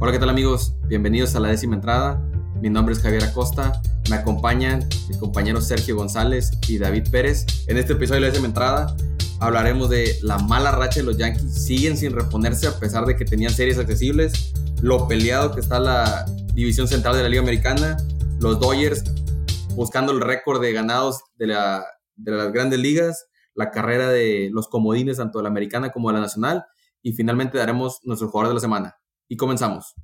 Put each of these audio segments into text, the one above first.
Hola, ¿qué tal amigos? Bienvenidos a la décima entrada. Mi nombre es Javier Acosta. Me acompañan mis compañeros Sergio González y David Pérez. En este episodio de la décima entrada hablaremos de la mala racha de los Yankees. Siguen sin reponerse a pesar de que tenían series accesibles. Lo peleado que está la división central de la Liga Americana. Los Dodgers buscando el récord de ganados de, la, de las grandes ligas. La carrera de los comodines, tanto de la americana como de la nacional. Y finalmente daremos nuestro jugador de la semana y comenzamos.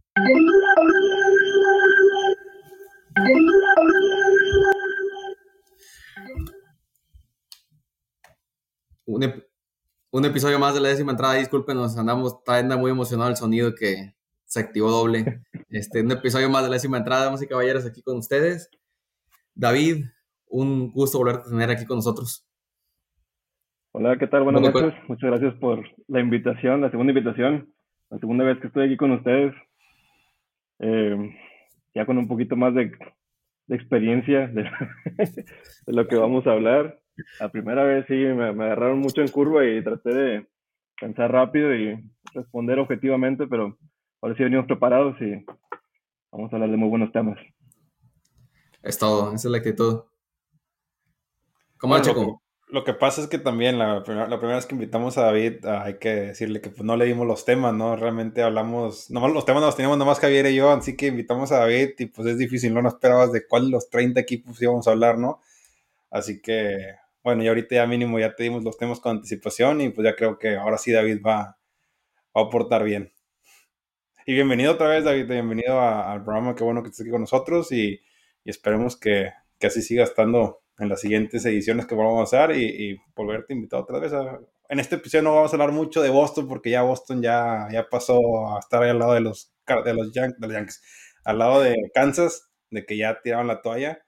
Un, episodio más de la décima entrada, discúlpenos, andamos, está muy emocionado el sonido que se activó doble. Este, un episodio más de la décima entrada, damas y caballeros, aquí con ustedes. David, un gusto volver a tener aquí con nosotros. Hola, ¿qué tal? Buenas noches. Muchas gracias por la invitación, la segunda invitación la segunda vez que estoy aquí con ustedes, eh, ya con un poquito más de, experiencia de, lo que vamos a hablar. La primera vez sí me, agarraron mucho en curva y traté de pensar rápido y responder objetivamente, pero ahora sí venimos preparados y vamos a hablar de muy buenos temas. Es todo, esa es la actitud. ¿Cómo bueno, lo que pasa es que también la, primera, vez que invitamos a David, ah, hay que decirle que pues, no le dimos los temas, ¿no? Realmente hablamos, nomás los temas los teníamos nomás Javier y yo, así que invitamos a David y pues es difícil, no nos esperabas de cuál los 30 equipos íbamos a hablar, ¿no? Así que, bueno, y ahorita ya mínimo ya te dimos los temas con anticipación y pues ya creo que ahora sí David va, va a aportar bien. Y bienvenido otra vez, David, bienvenido al programa, qué bueno que estés aquí con nosotros y, y esperemos que, que así siga estando en las siguientes ediciones que vamos a hacer y, volverte invitado otra vez. en este episodio no vamos a hablar mucho de Boston porque ya Boston ya, ya pasó a estar ahí al lado de los, de los, Yankees, al lado de Kansas, de que ya tiraron la toalla.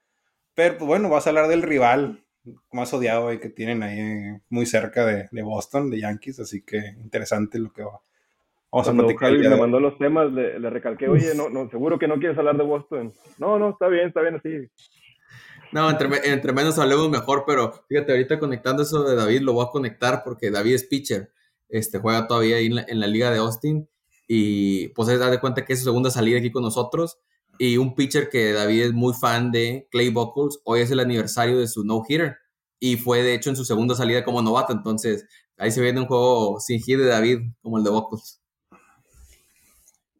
Pero pues bueno, vas a hablar del rival más odiado que tienen ahí muy cerca de, Boston, de Yankees, así que interesante lo que va. Vamos a platicar. me mandó los temas, le, le recalqué, oye, no, no, seguro que no quieres hablar de Boston. No, no, está bien, está bien así. No, entre, menos hablemos mejor, pero fíjate, ahorita conectando eso de David, lo voy a conectar porque David es pitcher. Este, juega todavía ahí en la, liga de Austin y pues es da de cuenta que es su segunda salida aquí con nosotros y un pitcher que David es muy fan de, Clay Buckles, hoy es el aniversario de su no-hitter y fue de hecho en su segunda salida como novato, entonces ahí se viene un juego sin hit de David como el de Buckles.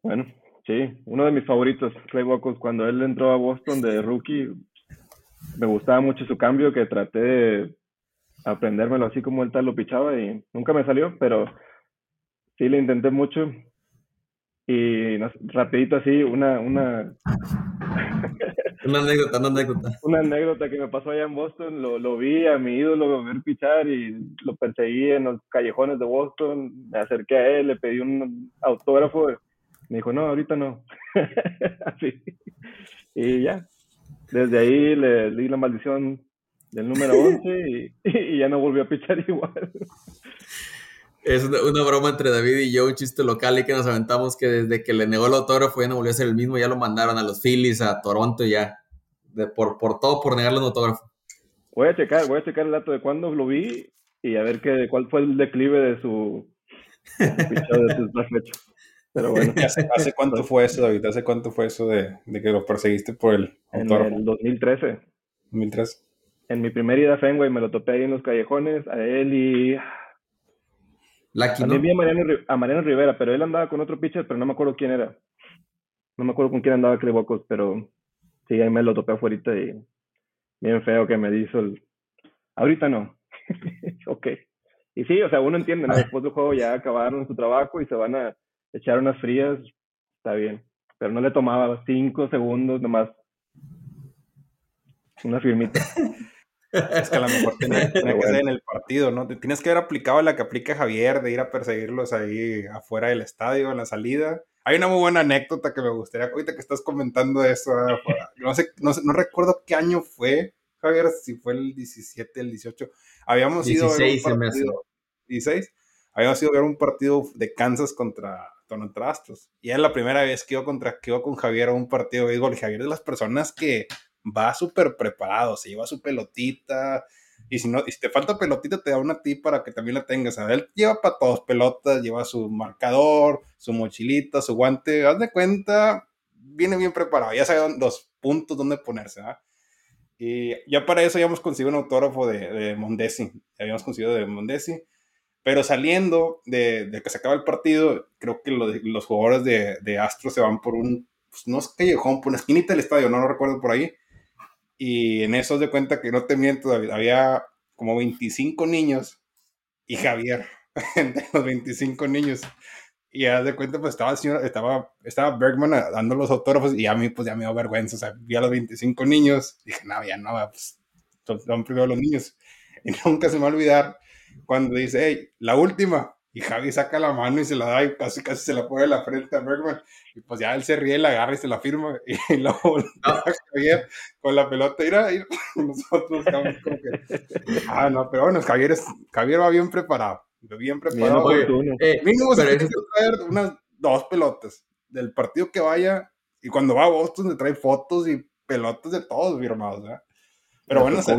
Bueno, sí, uno de mis favoritos, Clay Buckles, cuando él entró a Boston de rookie, me gustaba mucho su cambio, que traté de aprendérmelo así como él tal lo pichaba y nunca me salió, pero sí le intenté mucho. Y rapidito así, una, una... una anécdota, una anécdota. Una anécdota que me pasó allá en Boston, lo, lo vi a mi ídolo ver pichar y lo perseguí en los callejones de Boston, me acerqué a él, le pedí un autógrafo, me dijo, no, ahorita no. así. Y ya, desde ahí le, di la maldición del número 11 y, ya no volvió a pichar igual. Es una, broma entre David y yo, un chiste local y que nos aventamos que desde que le negó el autógrafo ya no volvió a ser el mismo, ya lo mandaron a los Phillies, a Toronto ya, de, por, por todo, por negarle un autógrafo. Voy a checar, voy a checar el dato de cuándo lo vi y a ver qué, cuál fue el declive de su, de sus pero bueno. ¿Hace, cuánto fue eso, David? ¿Hace cuánto fue eso de, que lo perseguiste por el autor? En el 2013. 2013. En mi primera ida a Fenway me lo topé ahí en los callejones, a él y... También vi a Mariano, Rivera, pero él andaba con otro pitcher, pero no me acuerdo quién era. No me acuerdo con quién andaba Clebocos, pero sí, ahí me lo topé afuera y bien feo que me hizo el... Ahorita no. ok. Y sí, o sea, uno entiende, ¿no? Después del juego ya acabaron su trabajo y se van a echar unas frías, está bien. Pero no le tomaba cinco segundos nomás. Una firmita. Es que a lo mejor tiene, que ser en el partido, ¿no? Tienes que haber aplicado la que aplica Javier de ir a perseguirlos ahí afuera del estadio, en la salida. Hay una muy buena anécdota que me gustaría, ahorita que estás comentando eso, no sé, no, no recuerdo qué año fue, Javier, si fue el 17, el 18. Habíamos ido a ver un partido, 16, habíamos ido a ver un partido de Kansas contra Toronto Astros. Y es la primera vez que yo, contra, que con Javier a un partido de béisbol. Y Javier es de las personas que va súper preparado, se lleva su pelotita, Y si, no, y si te falta pelotita, te da una ti para que también la tengas. Él lleva para todos pelotas, lleva su marcador, su mochilita, su guante. Haz de cuenta, viene bien preparado. Ya sabe dos puntos dónde ponerse. Y ya para eso ya hemos conseguido un autógrafo de, de Mondesi. Habíamos conseguido de Mondesi. Pero saliendo de, de, que se acaba el partido, creo que los jugadores de, de Astro se van por un, pues, no es callejón, por una esquinita del estadio, no lo recuerdo por ahí y en eso de cuenta que no te miento, había como 25 niños y Javier entre los 25 niños. Y haz de cuenta, pues estaba estaba, estaba Bergman dando los autógrafos y a mí pues ya me dio vergüenza, o sea, vi a los 25 niños, dije, no, ya no, pues son, primero los niños. Y nunca se me va a olvidar cuando dice, hey, la última, y Javi saca la mano y se la da y casi casi se la pone en la frente a Bergman. Y pues ya él se ríe, la agarra y se la firma. Y luego no. Javier con la pelota. Mira, y nosotros estamos como que. Ah, no, pero bueno, Javier, es, Javier va bien preparado. Bien preparado. eh, mínimo se tiene que traer unas dos pelotas del partido que vaya. Y cuando va a Boston le trae fotos y pelotas de todos firmados. ¿eh? Pero bueno, se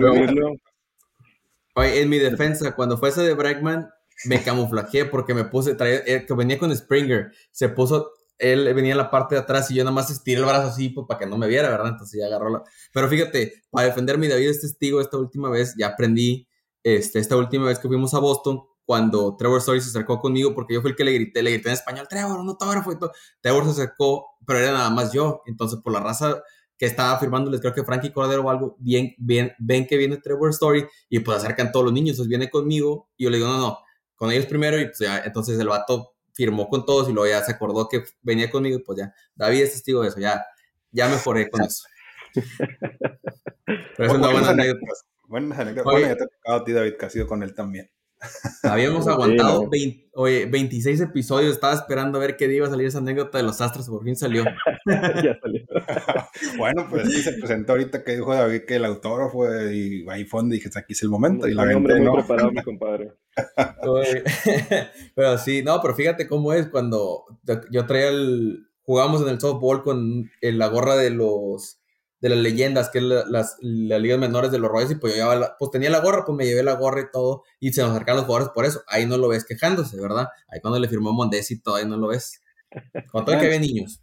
Oye, en mi defensa, cuando fue ese de Bregman, me camuflajeé porque me puse, traía, eh, que venía con Springer, se puso, él venía en la parte de atrás y yo nada más estiré el brazo así pues, para que no me viera, ¿verdad? Entonces ya agarró la... Pero fíjate, para defenderme, David es testigo esta última vez, ya aprendí, este, esta última vez que fuimos a Boston, cuando Trevor Story se acercó conmigo, porque yo fui el que le grité, le grité en español, Trevor, un autógrafo y todo. Trevor se acercó, pero era nada más yo. Entonces, por la raza que estaba firmándoles, creo que Frankie Cordero o algo, bien, bien, ven que viene Trevor Story y pues acercan todos los niños, entonces viene conmigo y yo le digo, no, no, con ellos primero y pues ya, entonces el vato firmó con todos y luego ya se acordó que venía conmigo y pues ya, David es testigo de eso, ya, ya mejoré con eso. Pero es una buena anécdota. Buenas anécdotas. Bueno, ya te ha tocado a ti, David, que ha sido con él también. Habíamos aguantado 26 episodios, estaba esperando a ver qué iba a salir esa anécdota de los astros, por fin salió. ya salió. bueno, pues sí se presentó ahorita que dijo David que el autógrafo y ahí fue donde dije, aquí es el momento. Y la hombre muy preparado, mi compadre. pero sí, no, pero fíjate cómo es cuando yo traía el, jugamos en el softball con la gorra de los de las leyendas, que es las, ligas menores de los Royals, y pues yo llevaba pues tenía la gorra, pues me llevé la gorra y todo, y se nos acercaron los jugadores por eso. Ahí no lo ves quejándose, ¿verdad? Ahí cuando le firmó Mondesi ahí no lo ves. Todo que había niños.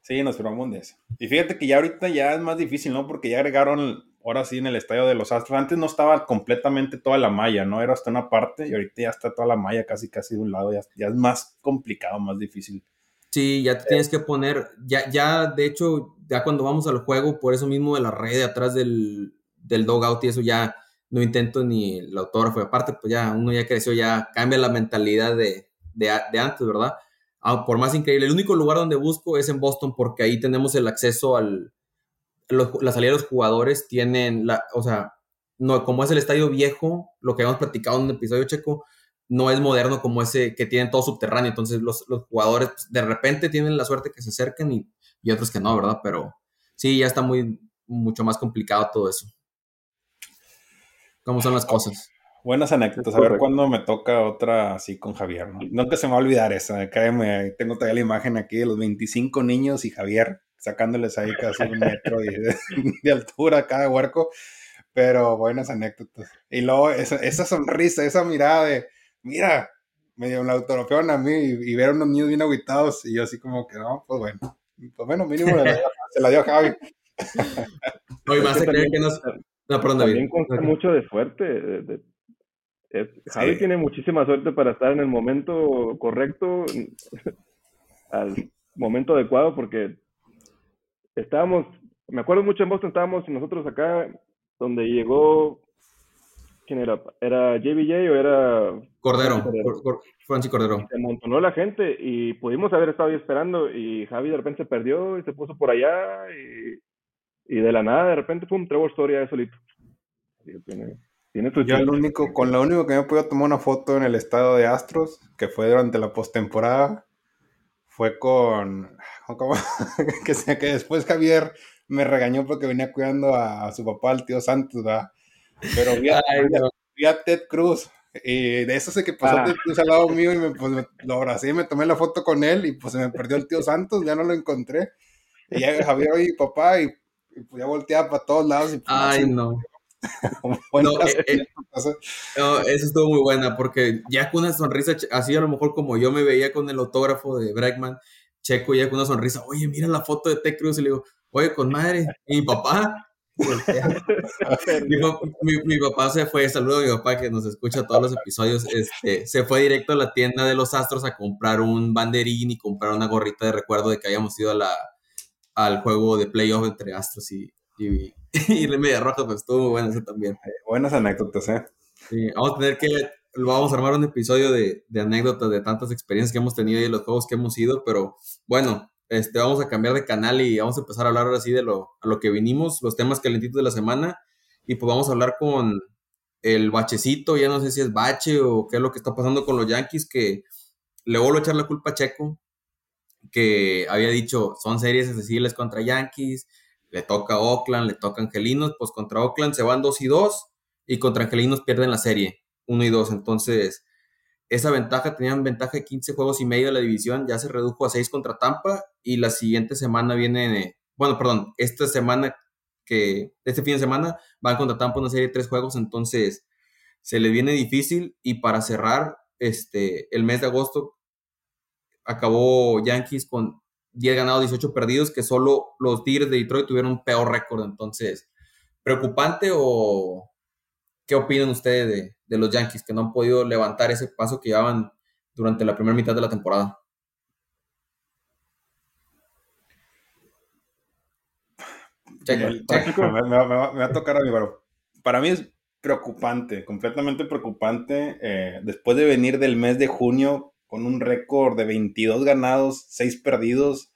Sí, nos firmó Mondesi. Y fíjate que ya ahorita ya es más difícil, ¿no? Porque ya agregaron, ahora sí, en el estadio de los Astros. Antes no estaba completamente toda la malla, ¿no? Era hasta una parte, y ahorita ya está toda la malla casi, casi de un lado. Ya es más complicado, más difícil. Sí, ya te tienes que poner, ya, ya, de hecho, ya cuando vamos al juego, por eso mismo de la red de atrás del, del dogout y eso ya no intento ni el autógrafo. Aparte, pues ya uno ya creció, ya cambia la mentalidad de, de, antes, ¿verdad? Ah, por más increíble. El único lugar donde busco es en Boston porque ahí tenemos el acceso al... la salida de los jugadores tienen, la, o sea, no, como es el estadio viejo, lo que habíamos platicado en un episodio checo, no es moderno como ese que tienen todo subterráneo. Entonces los, los jugadores pues, de repente tienen la suerte que se acerquen y y otros que no, ¿verdad? Pero sí, ya está muy, mucho más complicado todo eso. ¿Cómo son las cosas? Buenas anécdotas. A ver cuándo me toca otra así con Javier, ¿no? Nunca se me va a olvidar esa, créeme. Tengo todavía la imagen aquí de los 25 niños y Javier sacándoles ahí casi un metro de, altura a cada huerco. Pero buenas anécdotas. Y luego esa, esa sonrisa, esa mirada de, mira, me dio un autoropeón a mí y, ver a unos niños bien aguitados. Y yo así como que, no, pues bueno. Pues bueno, mínimo se la dio a Javi. No, y más se cree que nos... No, perdón, David. También consta mucho de suerte. Javi tiene muchísima suerte para estar en el momento correcto, al momento adecuado, porque estábamos, me acuerdo mucho en Boston, estábamos nosotros acá, donde llegó ¿Quién era? ¿Era JBJ o era... Cordero, Francis Cordero. Se amontonó la gente y pudimos haber estado ahí esperando y Javi de repente se perdió y se puso por allá y, y de la nada de repente, pum, Trevor Story ahí solito. Tiene, tiene Yo el único, con lo único que me pude tomar una foto en el estado de Astros, que fue durante la postemporada, fue con... ¿cómo? que, sea, que después Javier me regañó porque venía cuidando a, a su papá, el tío Santos, ¿verdad? Pero vi a, Ted Cruz. Y de eso sé que pasó ah. Ted Cruz al lado mío y me, pues, lo abracé y me tomé la foto con él y pues se me perdió el tío Santos, ya no lo encontré. Y ya Javier y papá y, pues ya volteaba para todos lados. Y, pues, Ay, no. Eh, eh, no, eso estuvo muy buena porque ya con una sonrisa, así a lo mejor como yo me veía con el autógrafo de Bregman, Checo ya con una sonrisa, oye, mira la foto de T. Cruz y le digo, oye, con madre, y mi papá, mi, papá se fue, saludo a mi papá que nos escucha todos los episodios, este, se fue directo a la tienda de los Astros a comprar un banderín y comprar una gorrita de recuerdo de que habíamos ido a la, al juego de playoff entre Astros y, y, y Media Roja, pues estuvo muy bueno eso también. Eh, buenas anécdotas, ¿eh? Sí, vamos a tener que, vamos a armar un episodio de, de anécdotas de tantas experiencias que hemos tenido y de los juegos que hemos ido, pero bueno, este, vamos a cambiar de canal y vamos a empezar a hablar ahora sí de lo, a lo que vinimos, los temas calentitos de la semana. Y pues vamos a hablar con el bachecito, ya no sé si es bache o qué es lo que está pasando con los Yankees, que le vuelvo a echar la culpa a Checo, que había dicho, son series accesibles contra Yankees, le toca a Oakland, le toca a Angelinos, pues contra Oakland se van 2 y 2 y contra Angelinos pierden la serie 1 y 2. Entonces, esa ventaja, tenían ventaja de 15 juegos y medio de la división, ya se redujo a 6 contra Tampa y la siguiente semana viene, bueno, perdón, esta semana que, este fin de semana van contra Tampa una serie de 3 juegos, entonces se le viene difícil y para cerrar este, el mes de agosto acabó Yankees con 10 ganados, 18 perdidos, que solo los Tigres de Detroit tuvieron un peor récord, entonces, ¿preocupante o qué opinan ustedes de, de los Yankees, que no han podido levantar ese paso que llevaban durante la primera mitad de la temporada. Me, va, a tocar a mí, pero para mí es preocupante, completamente preocupante. Eh, después de venir del mes de junio con un récord de 22 ganados, 6 perdidos,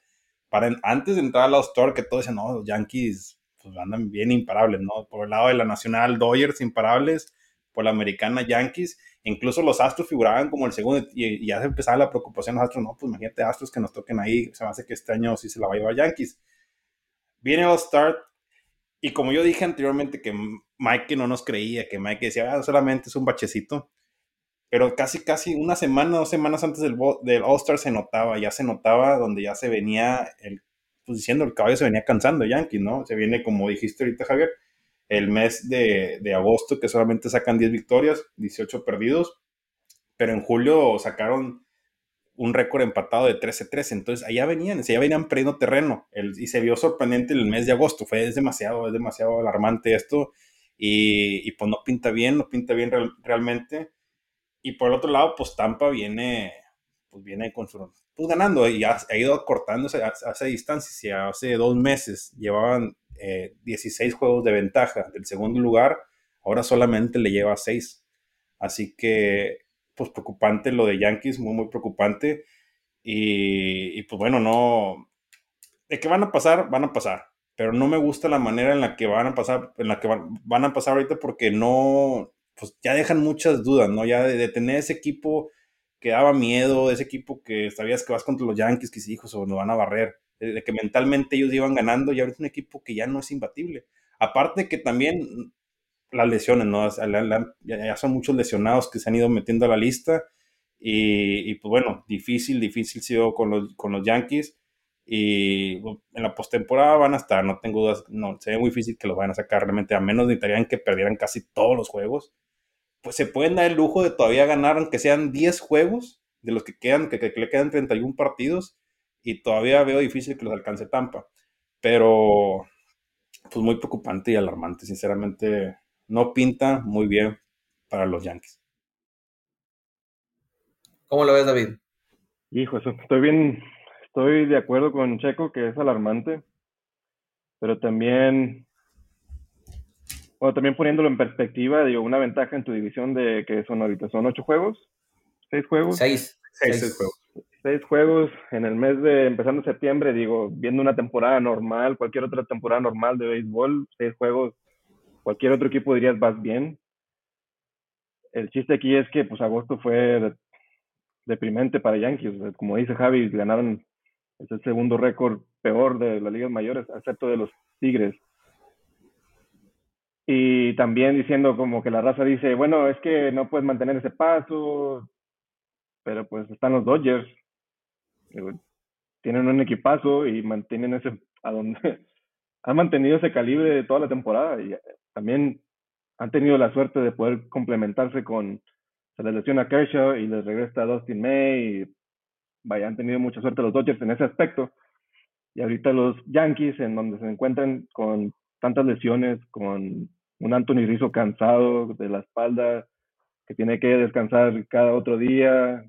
para antes de entrar a la Store, que todos decían, no, los Yankees pues, andan bien imparables, ¿no? Por el lado de la Nacional, Dodgers imparables, por la americana Yankees. Incluso los Astros figuraban como el segundo y, ya se empezaba la preocupación los Astros. No, pues imagínate Astros que nos toquen ahí. Se me hace que este año sí se la va a llevar Yankees. Viene el Start y como yo dije anteriormente que Mike no nos creía, que Mike decía, ah, solamente es un bachecito. Pero casi, casi una semana, dos semanas antes del, del All-Star se notaba, ya se notaba donde ya se venía, el, pues diciendo el caballo se venía cansando Yankees, ¿no? Se viene, como dijiste ahorita, Javier, el mes de, agosto que solamente sacan 10 victorias, 18 perdidos, pero en julio sacaron un récord empatado de 13-13, entonces allá venían, ya venían perdiendo terreno y se vio sorprendente el mes de agosto, fue es demasiado, es demasiado alarmante esto y, pues no pinta bien, no pinta bien realmente y por el otro lado pues Tampa viene, pues viene con su, pues ganando y ha, ido acortándose a, a esa distancia, si hace dos meses llevaban 16 eh, juegos de ventaja del segundo lugar, ahora solamente le lleva 6. Así que, pues preocupante lo de Yankees, muy, muy preocupante. Y, pues bueno, no. ¿De qué van a pasar? Van a pasar. Pero no me gusta la manera en la que van a pasar, en la que van, a pasar ahorita porque no, pues ya dejan muchas dudas, ¿no? Ya de, tener ese equipo que daba miedo, ese equipo que sabías que vas contra los Yankees, que si hijos o no van a barrer de que mentalmente ellos iban ganando y ahora es un equipo que ya no es imbatible. Aparte que también las lesiones, ¿no? Ya son muchos lesionados que se han ido metiendo a la lista y, pues bueno, difícil, difícil sido con los, con los Yankees y en la postemporada van a estar, no tengo dudas, no, sería muy difícil que los vayan a sacar realmente, a menos necesitarían que perdieran casi todos los juegos, pues se pueden dar el lujo de todavía ganar, aunque sean 10 juegos de los que quedan, que, que le quedan 31 partidos, y todavía veo difícil que los alcance Tampa. Pero, pues muy preocupante y alarmante, sinceramente, no pinta muy bien para los Yankees. ¿Cómo lo ves, David? Hijo, estoy bien, estoy de acuerdo con Checo que es alarmante, pero también, bueno, también poniéndolo en perspectiva, digo, una ventaja en tu división de que son ahorita, son ocho juegos, seis juegos. Seis. Seis, juegos seis juegos en el mes de empezando septiembre, digo, viendo una temporada normal, cualquier otra temporada normal de béisbol, seis juegos, cualquier otro equipo dirías vas bien. El chiste aquí es que pues agosto fue deprimente para Yankees, como dice Javi, ganaron es el segundo récord peor de las ligas mayores, excepto de los Tigres. Y también diciendo como que la raza dice, bueno, es que no puedes mantener ese paso, pero pues están los Dodgers, tienen un equipazo y mantienen ese, a donde han mantenido ese calibre toda la temporada y eh, también han tenido la suerte de poder complementarse con, se les lesiona Kershaw y les regresa Dustin May. Y, vaya, han tenido mucha suerte los Dodgers en ese aspecto. Y ahorita los Yankees, en donde se encuentran con tantas lesiones, con un Anthony Rizzo cansado de la espalda, que tiene que descansar cada otro día,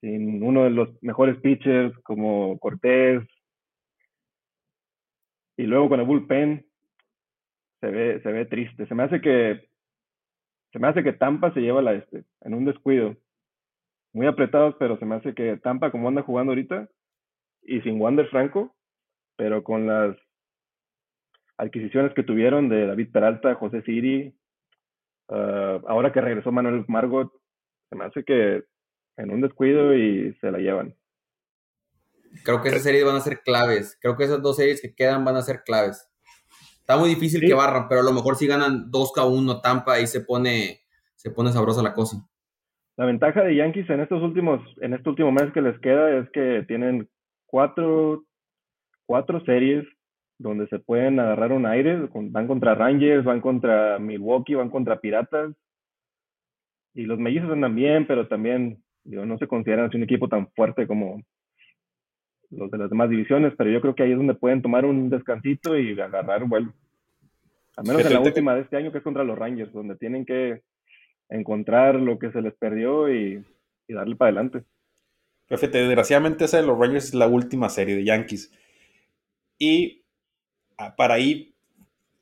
sin uno de los mejores pitchers como Cortés, y luego con el bullpen se ve, se ve triste. Se me hace que se me hace que Tampa se lleva la este en un descuido. Muy apretados, pero se me hace que Tampa, como anda jugando ahorita, y sin Wander Franco, pero con las adquisiciones que tuvieron de David Peralta, José Siri, ah, ahora que regresó Manuel Margot, se me hace que en un descuido y se la llevan. Creo que esas series van a ser claves. Creo que esas dos series que quedan van a ser claves. Está muy difícil que barran, pero a lo mejor si ganan 2K1 Tampa y se pone, se pone sabrosa la cosa. La ventaja de Yankees en estos últimos, en este último mes que les queda es que tienen cuatro, cuatro series donde se pueden agarrar un aire. Van contra Rangers, van contra Milwaukee, van contra Piratas. Y los mellizos andan bien, pero también no se consideran un equipo tan fuerte como, los de las demás divisiones, pero yo creo que ahí es donde pueden tomar un descansito y agarrar vuelo. Al menos en la última de este año, que es contra los Rangers, donde tienen que encontrar lo que se les perdió y, darle para adelante. Perfecto, desgraciadamente esa de los Rangers es la última serie de Yankees. Y ah, para ahí,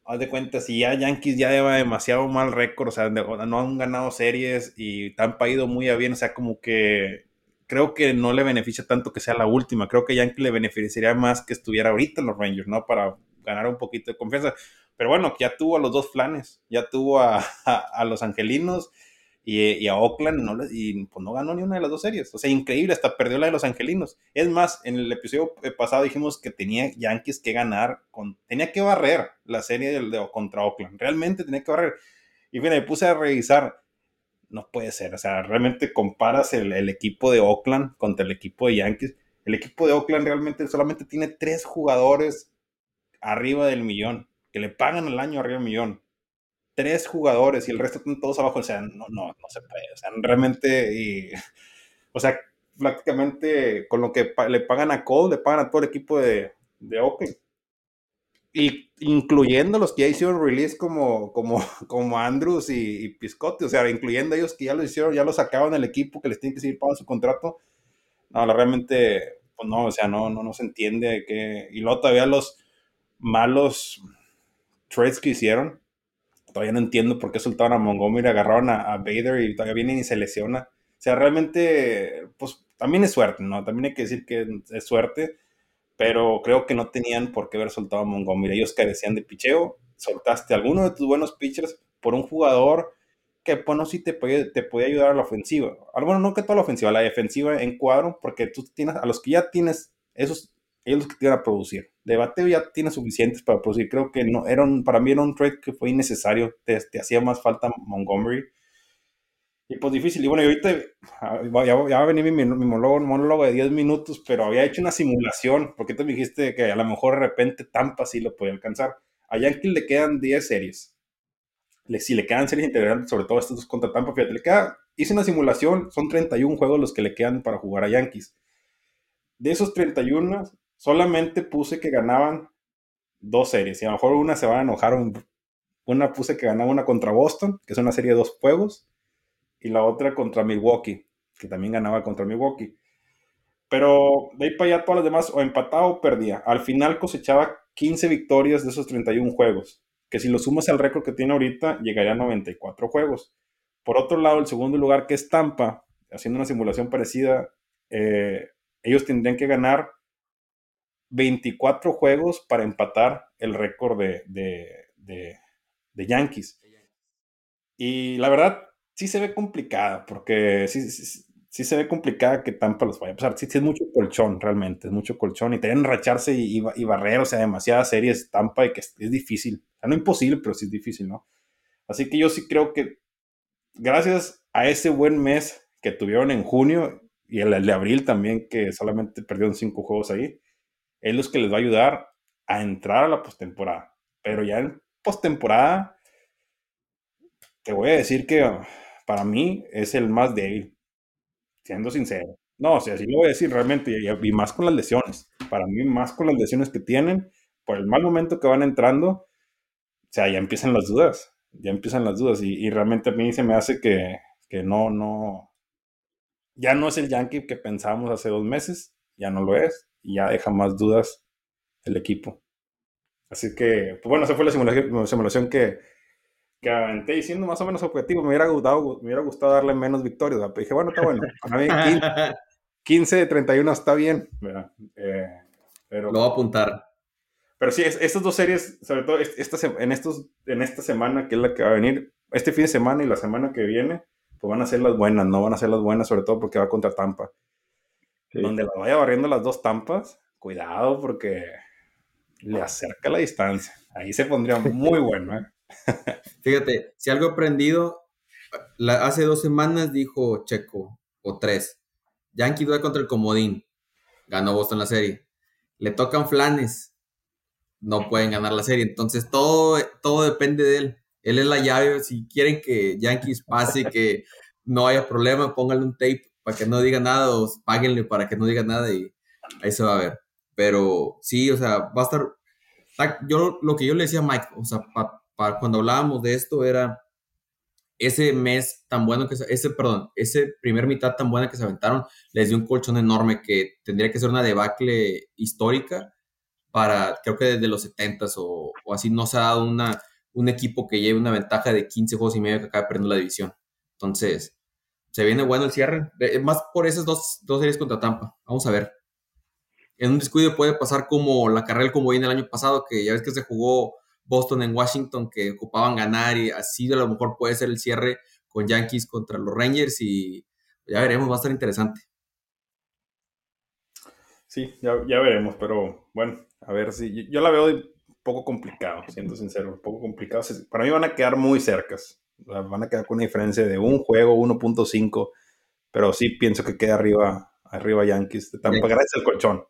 haz de cuenta, si ya Yankees ya lleva demasiado mal récord, o sea, no han ganado series y Tampa ha ido muy a bien, o sea, como que creo que no le beneficia tanto que sea la última. Creo que Yankee le beneficiaría más que estuviera ahorita en los Rangers, ¿no? Para ganar un poquito de confianza. Pero bueno, ya tuvo a los dos flanes, ya tuvo a, los angelinos y, a Oakland no, y pues no ganó ni una de las dos series. O sea, increíble, hasta perdió la de los angelinos. Es más, en el episodio pasado dijimos que tenía Yankees que ganar, con, tenía que barrer la serie contra Oakland. Realmente tenía que barrer. Y bueno, me puse a revisar no puede ser. O sea, realmente comparas el, equipo de Oakland contra el equipo de Yankees. El equipo de Oakland realmente solamente tiene tres jugadores arriba del millón, que le pagan al año arriba del millón. Tres jugadores y el resto están todos abajo. O sea, no, no, no se puede. O sea, realmente, y, o sea, prácticamente con lo que le pagan a Cole, le pagan a todo el equipo de, de Oakland y incluyendo los que ya hicieron release como, como, como Andrews y, Piscotti, o sea, incluyendo ellos que ya lo hicieron, ya lo sacaban del equipo, que les tienen que seguir pagando su contrato. No, realmente, pues no, o sea, no, no, no se entiende que. Y luego todavía los malos trades que hicieron, todavía no entiendo por qué soltaron a Montgomery, agarraron a, a Bader y todavía viene y se lesiona. O sea, realmente, pues también es suerte, ¿no? También hay que decir que es suerte pero creo que no tenían por qué haber soltado a Montgomery. Ellos carecían de picheo, soltaste a alguno de tus buenos pitchers por un jugador que, bueno, sí te puede, te puede ayudar a la ofensiva. Ah, bueno, no que toda la ofensiva, la defensiva en cuadro, porque tú tienes, a los que ya tienes, esos, ellos los que te van a producir. De bateo ya tienes suficientes para producir. Creo que no, era para mí era un trade que fue innecesario. Te, te hacía más falta Montgomery. Y pues difícil. Y bueno, y ahorita ah, ya, va a venir mi, monólogo, de 10 minutos, pero había hecho una simulación, porque tú me dijiste que a lo mejor de repente Tampa sí lo puede alcanzar. A Yankees le quedan 10 series. Le, si le quedan series integrantes, sobre todo estos dos contra Tampa, fíjate, le queda, hice una simulación, son 31 juegos los que le quedan para jugar a Yankees. De esos 31, solamente puse que ganaban dos series. Y a lo mejor una se va a enojar. Una puse que ganaba una contra Boston, que es una serie de dos juegos y la otra contra Milwaukee, que también ganaba contra Milwaukee. Pero de ahí para allá todas las demás o empataba o perdía. Al final cosechaba 15 victorias de esos 31 juegos, que si lo sumas al récord que tiene ahorita, llegaría a 94 juegos. Por otro lado, el segundo lugar, que es Tampa, haciendo una simulación parecida, eh, ellos tendrían que ganar 24 juegos para empatar el récord de, de, de Yankees. Y la verdad, sí se ve complicada, porque sí, sí, se ve complicada que Tampa los vaya a pasar. Sí, sí, es mucho colchón, realmente, es mucho colchón. Y tener enracharse y, y, barrer, o sea, demasiadas series Tampa y que es, difícil. O sea, no imposible, pero sí es difícil, ¿no? Así que yo sí creo que gracias a ese buen mes que tuvieron en junio y el, de abril también, que solamente perdieron cinco juegos ahí, es los que les va a ayudar a entrar a la postemporada. Pero ya en postemporada te voy a decir que para mí es el más débil, siendo sincero. No, o sea, sí lo voy a decir realmente, y, más con las lesiones. Para mí, más con las lesiones que tienen, por el mal momento que van entrando, o sea, ya empiezan las dudas, ya empiezan las dudas, y, realmente a mí se me hace que, que, no, no, ya no es el Yankee que pensábamos hace dos meses, ya no lo es, y ya deja más dudas el equipo. Así que, pues bueno, esa fue la simulación, simulación que, que aventé diciendo más o menos objetivo. Me hubiera gustado, me hubiera gustado darle menos victorias. Pero dije, bueno, está bueno. Para mí 15, de 31 está bien. Eh, pero, Lo voy a apuntar. Pero sí, estas dos series, sobre todo esta, en, estos, en esta semana, que es la que va a venir, este fin de semana y la semana que viene, pues van a ser las buenas, no van a ser las buenas, sobre todo porque va contra Tampa. Donde la vaya barriendo las dos Tampas, cuidado porque le acerca la distancia. Ahí se pondría muy bueno. ¿eh? Fíjate, si algo he aprendido, hace dos semanas dijo Checo, o tres, Yankee duda contra el Comodín, ganó Boston la serie. Le tocan flanes, no pueden ganar la serie. Entonces todo, todo depende de él. Él es la llave. Si quieren que Yankees pase, que no haya problema, pónganle un tape para que no diga nada o páguenle para que no diga nada y ahí se va a ver. Pero sí, o sea, va a estar. Yo lo que yo le decía a Mike, o sea, para cuando hablábamos de esto era ese mes tan bueno que ese perdón, ese primer mitad tan buena que se aventaron les dio un colchón enorme que tendría que ser una debacle histórica para creo que desde los 70s o, así no se ha dado una, un equipo que lleve una ventaja de 15 juegos y medio que acaba perdiendo la división. Entonces, se viene bueno el cierre, más por esas dos, dos series contra Tampa. Vamos a ver. En un descuido puede pasar como la carrera como viene el año pasado, que ya ves que se jugó Boston en Washington que ocupaban ganar y así a lo mejor puede ser el cierre con Yankees contra los Rangers y ya veremos, va a estar interesante. Sí, ya, veremos, pero bueno, a ver si yo, la veo un poco complicado, siendo sincero, un poco complicado. Para mí van a quedar muy cercas, van a quedar con una diferencia de un juego, 1.5, pero sí pienso que queda arriba, arriba Yankees. Tampa, gracias al colchón.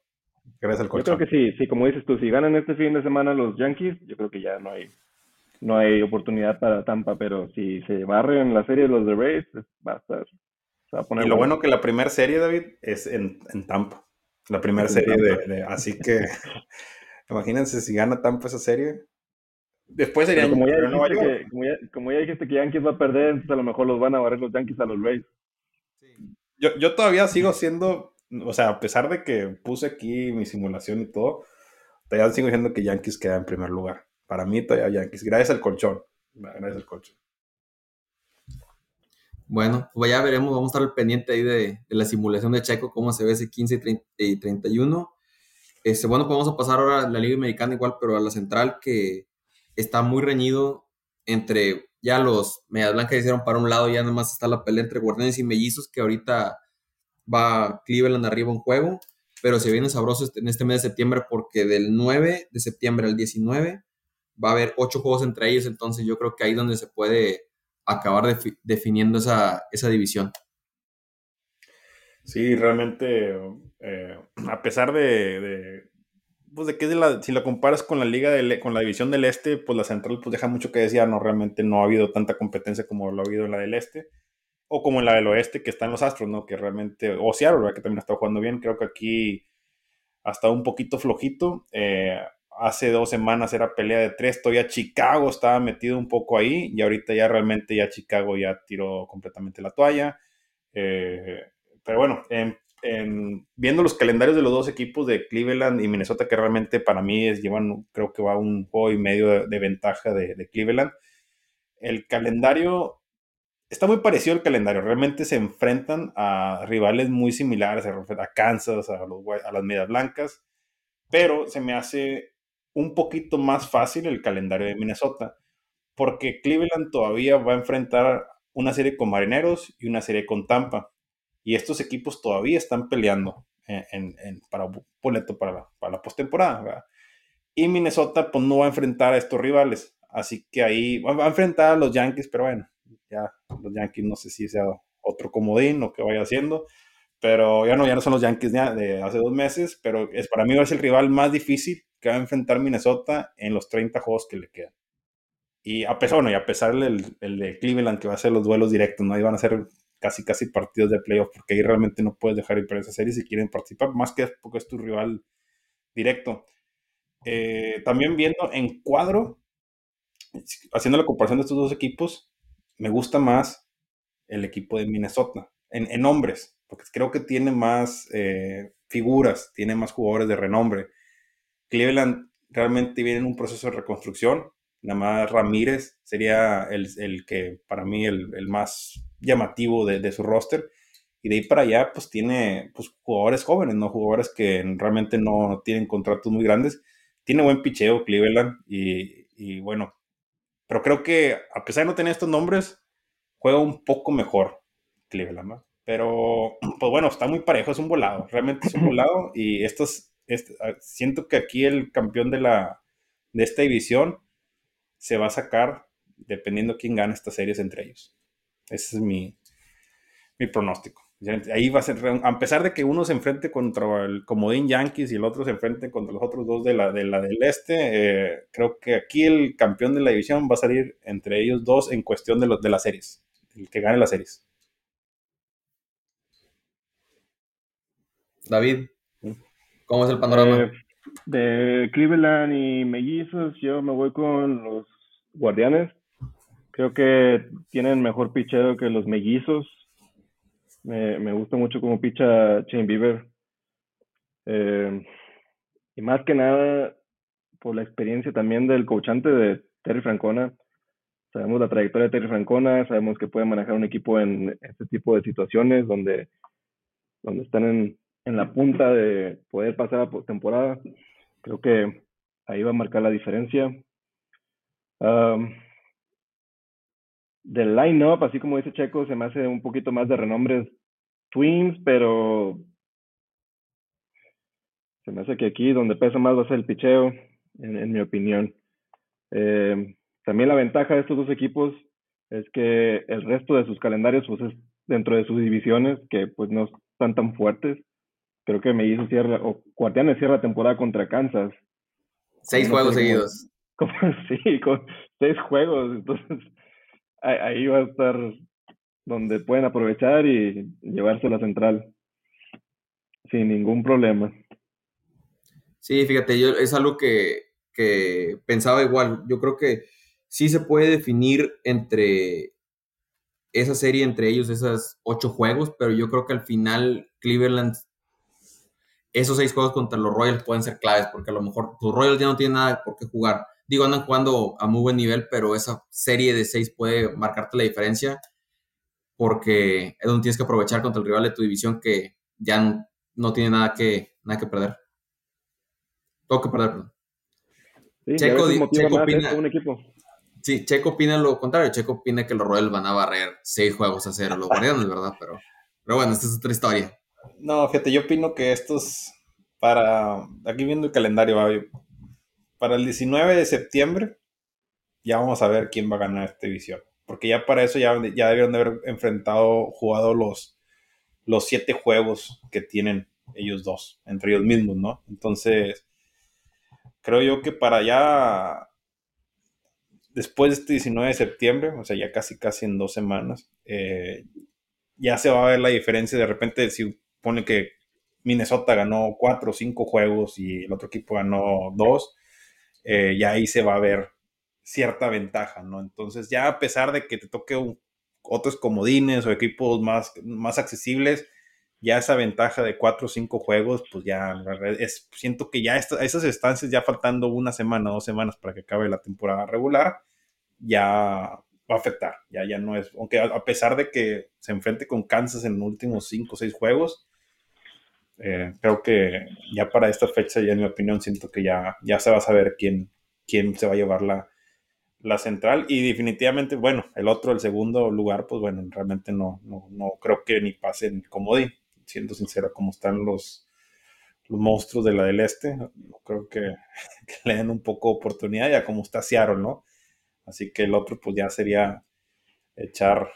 Gracias al Yo creo que sí, sí, como dices tú, si ganan este fin de semana los Yankees, yo creo que ya no hay no hay oportunidad para Tampa, pero si se barren la serie de los de Rays, pues, va a estar. va a poner y lo bueno. que la primera serie, David, es en, en Tampa. La primera serie de, Así que imagínense si gana Tampa esa serie. Después sería como ya, que, como, ya, como ya dijiste que Yankees va a perder, entonces a lo mejor los van a barrer los Yankees a los Rays. Yo, yo todavía sigo siendo o sea, a pesar de que puse aquí mi simulación y todo, todavía sigo diciendo que Yankees queda en primer lugar. Para mí todavía Yankees, gracias al colchón. Gracias al colchón. Bueno, pues ya veremos, vamos a estar al pendiente ahí de, la simulación de Checo, cómo se ve ese 15 y, 31. Este, bueno, pues vamos a pasar ahora a la Liga Americana igual, pero a la central que está muy reñido entre ya los Medias Blancas hicieron para un lado, ya nada más está la pelea entre Guardianes y Mellizos, que ahorita va Cleveland arriba un juego, pero se viene sabroso este, en este mes de septiembre porque del 9 de septiembre al 19 va a haber ocho juegos entre ellos, entonces yo creo que ahí es donde se puede acabar definiendo esa, división. Sí, realmente, eh, a pesar de, pues de que si la comparas con la liga, de, con la división del este, pues la central pues deja mucho que decir, no, realmente no ha habido tanta competencia como lo ha habido en la del este o como en la del oeste que están los Astros, ¿no? Que realmente, o Seattle, que también está jugando bien, creo que aquí hasta un poquito flojito. Eh, hace dos semanas era pelea de tres, todavía Chicago estaba metido un poco ahí y ahorita ya realmente ya Chicago ya tiró completamente la toalla. Eh, pero bueno, viendo los calendarios de los dos equipos de Cleveland y Minnesota, que realmente para mí llevan, creo que va un juego y medio de, ventaja de, Cleveland. El calendario está muy parecido el calendario. Realmente se enfrentan a rivales muy similares, a Kansas, a, las Medias Blancas, pero se me hace un poquito más fácil el calendario de Minnesota, porque Cleveland todavía va a enfrentar una serie con Marineros y una serie con Tampa, y estos equipos todavía están peleando en, para un boleto para la, para la postemporada. Y Minnesota pues no va a enfrentar a estos rivales, así que ahí va a enfrentar a los Yankees, pero bueno, ya los Yankees no sé si sea otro comodín o qué vaya haciendo, pero ya no, ya no son los Yankees de hace dos meses, pero es, para mí va a ser el rival más difícil que va a enfrentar Minnesota en los 30 juegos que le quedan. Y a pesar, bueno, y a pesar del el de Cleveland, que va a ser los duelos directos, ¿no? Ahí van a ser casi, casi partidos de playoff, porque ahí realmente no puedes dejar ir para esa serie si quieren participar, más que porque es tu rival directo. Eh, también viendo en cuadro, haciendo la comparación de estos dos equipos, me gusta más el equipo de Minnesota, en, en hombres, porque creo que tiene más eh, figuras, tiene más jugadores de renombre. Cleveland realmente viene en un proceso de reconstrucción, nada más Ramírez sería el, el que para mí el, el más llamativo de, su roster. Y de ahí para allá, pues tiene pues, jugadores jóvenes, ¿no? Jugadores que realmente no tienen contratos muy grandes. Tiene buen picheo Cleveland y, y bueno, pero creo que a pesar de no tener estos nombres, juega un poco mejor Cleveland, Pero, pues bueno, está muy parejo, es un volado, realmente es un volado y estos, este, siento que aquí el campeón de, la, de esta división se va a sacar dependiendo quién gane estas series entre ellos. Ese es mi, mi pronóstico. Ahí va a ser, a pesar de que uno se enfrente contra el comodín Yankees y el otro se enfrente contra los otros dos de la, de la del este, eh, creo que aquí el campeón de la división va a salir entre ellos dos en cuestión de, los, de las series, el que gane las series. David, ¿cómo es el panorama? Eh, de Cleveland y Mellizos, yo me voy con los Guardianes. Creo que tienen mejor pichero que los Mellizos me, me gusta mucho cómo picha Chain Beaver. Eh, y más que nada por la experiencia también del coachante de Terry Francona. Sabemos la trayectoria de Terry Francona, sabemos que puede manejar un equipo en este tipo de situaciones donde, donde están en, en la punta de poder pasar a temporada. Creo que ahí va a marcar la diferencia. Um, del line-up, así como dice Checo, se me hace un poquito más de renombres Twins, pero se me hace que aquí donde pesa más va a ser el picheo, en, mi opinión. Eh, también la ventaja de estos dos equipos es que el resto de sus calendarios pues es dentro de sus divisiones que pues no están tan fuertes. Creo que me hizo cierra, o Guardianes cierra temporada contra Kansas. Seis juegos seguidos. sí, con seis juegos. Entonces, ahí va a estar donde pueden aprovechar y llevarse la central sin ningún problema. Sí, fíjate, yo es algo que, pensaba igual. Yo creo que sí se puede definir entre esa serie, entre ellos, esos ocho juegos, pero yo creo que al final Cleveland, esos seis juegos contra los Royals pueden ser claves, porque a lo mejor los Royals ya no tienen nada por qué jugar digo, andan jugando a muy buen nivel, pero esa serie de seis puede marcarte la diferencia porque es donde tienes que aprovechar contra el rival de tu división que ya no, tiene nada que, nada que perder. Tengo que perder, perdón. Checo, opina, un equipo. Sí, Checo opina lo contrario. Checo opina que los Royals van a barrer seis juegos a cero los Guardianes, ¿verdad? Pero, pero bueno, esta es otra historia. No, fíjate, yo opino que estos, para, aquí viendo el calendario, para el 19 de septiembre ya vamos a ver quién va a ganar esta división. Porque ya para eso ya, ya debieron de haber enfrentado, jugado los, los siete juegos que tienen ellos dos, entre ellos mismos, ¿no? Entonces, creo yo que para ya, después de este 19 de septiembre, o sea, ya casi casi en dos semanas, eh, ya se va a ver la diferencia. De repente, si pone que Minnesota ganó cuatro o cinco juegos y el otro equipo ganó dos, eh, ya ahí se va a ver cierta ventaja, ¿no? Entonces ya a pesar de que te toque otros comodines o equipos más, más accesibles, ya esa ventaja de cuatro o cinco juegos, pues ya es, siento que ya esas estancias, ya faltando una semana, dos semanas para que acabe la temporada regular, ya va a afectar, ya, ya no es, aunque a, pesar de que se enfrente con Kansas en los últimos cinco o seis juegos, eh, creo que ya para esta fecha, ya en mi opinión, siento que ya, ya se va a saber quién, quién se va a llevar la, la central. Y definitivamente, bueno, el otro, el segundo lugar, pues bueno, realmente no, no, no creo que ni pase en comodín, siendo sincero, como están los, los monstruos de la del este. Creo que, le den un poco oportunidad, ya como está Seattle, ¿no? Así que el otro, pues ya sería echar,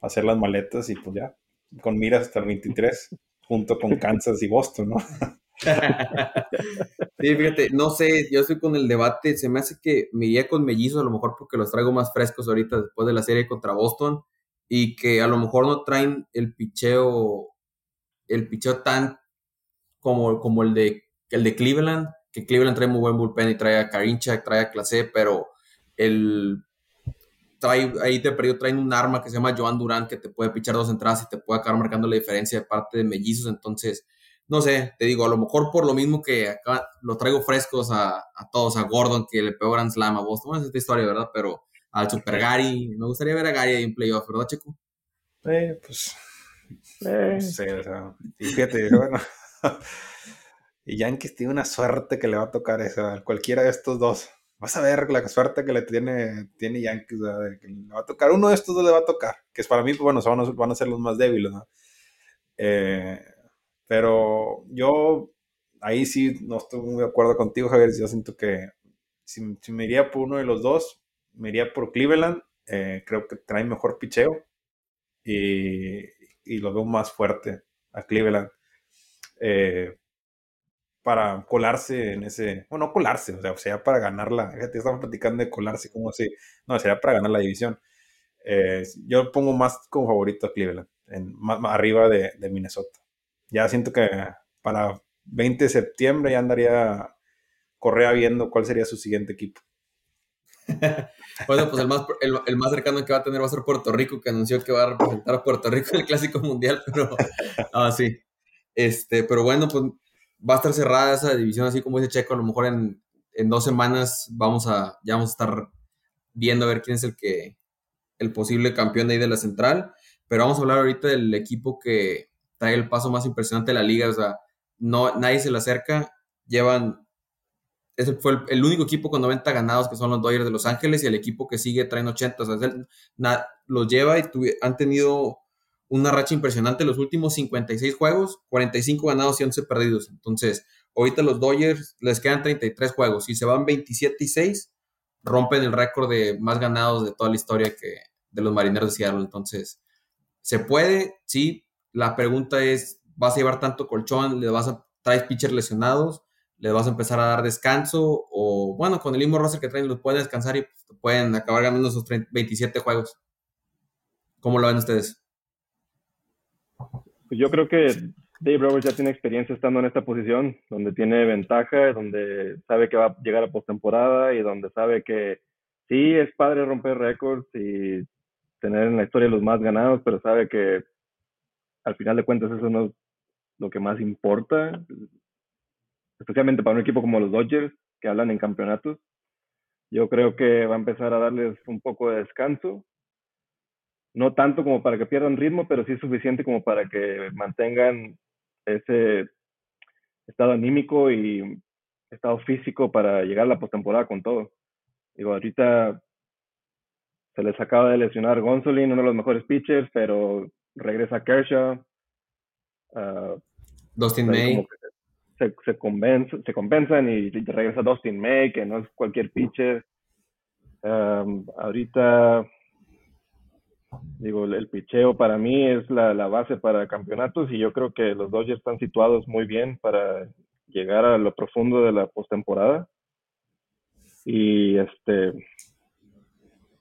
hacer las maletas y pues ya, con miras hasta el 23 junto con Kansas y Boston, ¿no? sí, fíjate, no sé, yo estoy con el debate, se me hace que me iría con mellizos, a lo mejor porque los traigo más frescos ahorita después de la serie contra Boston, y que a lo mejor no traen el picheo, el picheo tan como, como el, de, el de Cleveland, que Cleveland trae muy buen bullpen y trae a Karinchak, trae a Clase, pero el trae, ahí te perdió, traen un arma que se llama Joan Durán que te puede pichar dos entradas y te puede acabar marcando la diferencia de parte de mellizos, entonces no sé, te digo, a lo mejor por lo mismo que acá lo traigo frescos a, todos, a Gordon, que le pegó Grand Slam a Boston, es esta historia, ¿verdad? Pero al Super Gary, me gustaría ver a Gary ahí en playoff, ¿verdad, Checo? Eh, pues, eh. no sé, o sea, fíjate, bueno, y Yankees tiene una suerte que le va a tocar esa, cualquiera de estos dos. Vas a ver la suerte que le tiene, tiene Yankees, que le va a tocar, uno de estos dos le va a tocar, que es para mí, pues, bueno, van a, van a ser los más débiles, ¿no? Eh, pero yo ahí sí no estoy muy de acuerdo contigo, Javier. Yo siento que si, me iría por uno de los dos, me iría por Cleveland. Eh, creo que trae mejor picheo y, y, lo veo más fuerte a Cleveland. Eh, para colarse en ese, bueno, no colarse, o sea, sea, para ganarla, fíjate, estamos platicando de colarse, como si, no, sería para ganar la división. Eh, yo pongo más como favorito a Cleveland, arriba de, Minnesota ya siento que para 20 de septiembre ya andaría Correa viendo cuál sería su siguiente equipo. bueno, pues el más, el, más cercano que va a tener va a ser Puerto Rico, que anunció que va a representar a Puerto Rico en el Clásico Mundial, pero ah, sí. Este, pero bueno, pues va a estar cerrada esa división, así como dice Checo, a lo mejor en, en dos semanas vamos a, ya vamos a estar viendo a ver quién es el que, el posible campeón de ahí de la central, pero vamos a hablar ahorita del equipo que, trae el paso más impresionante de la liga, o sea, no, nadie se le acerca, llevan, ese fue el, único equipo con 90 ganados que son los Dodgers de Los Ángeles y el equipo que sigue traen 80, o sea, los lleva y han tenido una racha impresionante los últimos 56 juegos, 45 ganados y 11 perdidos, entonces, ahorita los Dodgers les quedan 33 juegos, y se van 27 y 6, rompen el récord de más ganados de toda la historia que de los Marineros de Seattle, entonces, se puede, sí, la pregunta es, ¿vas a llevar tanto colchón? ¿Le vas a traes pitchers lesionados? ¿Le vas a empezar a dar descanso? O bueno, con el mismo roster que traen, los pueden descansar y pues, pueden acabar ganando esos 27 juegos. ¿Cómo lo ven ustedes? Pues yo creo que Dave Roberts ya tiene experiencia estando en esta posición, donde tiene ventaja, donde sabe que va a llegar a postemporada y donde sabe que sí es padre romper récords y tener en la historia los más ganados, pero sabe que al final de cuentas eso no es lo que más importa, especialmente para un equipo como los Dodgers, que hablan en campeonatos. Yo creo que va a empezar a darles un poco de descanso, no tanto como para que pierdan ritmo, pero sí suficiente como para que mantengan ese estado anímico y estado físico para llegar a la postemporada con todo. Digo, ahorita se les acaba de lesionar Gonzolin, uno de los mejores pitchers, pero regresa Kershaw. Uh, Dustin May. Se, se, se compensan y, regresa Dustin May, que no es cualquier pitcher. Um, ahorita, digo, el, picheo para mí es la, base para campeonatos y yo creo que los Dodgers están situados muy bien para llegar a lo profundo de la postemporada. Y este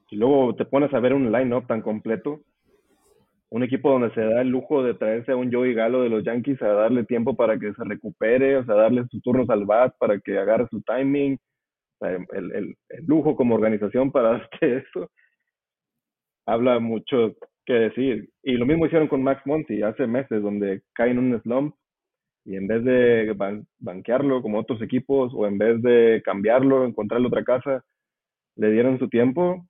y luego te pones a ver un line-up tan completo un equipo donde se da el lujo de traerse a un Joey Galo de los Yankees a darle tiempo para que se recupere, o sea, darle sus turnos al bat para que agarre su timing, el, el, el lujo como organización para darte eso, habla mucho que decir. Y lo mismo hicieron con Max Monty hace meses, donde cae en un slump y en vez de banquearlo como otros equipos o en vez de cambiarlo, encontrarle otra casa, le dieron su tiempo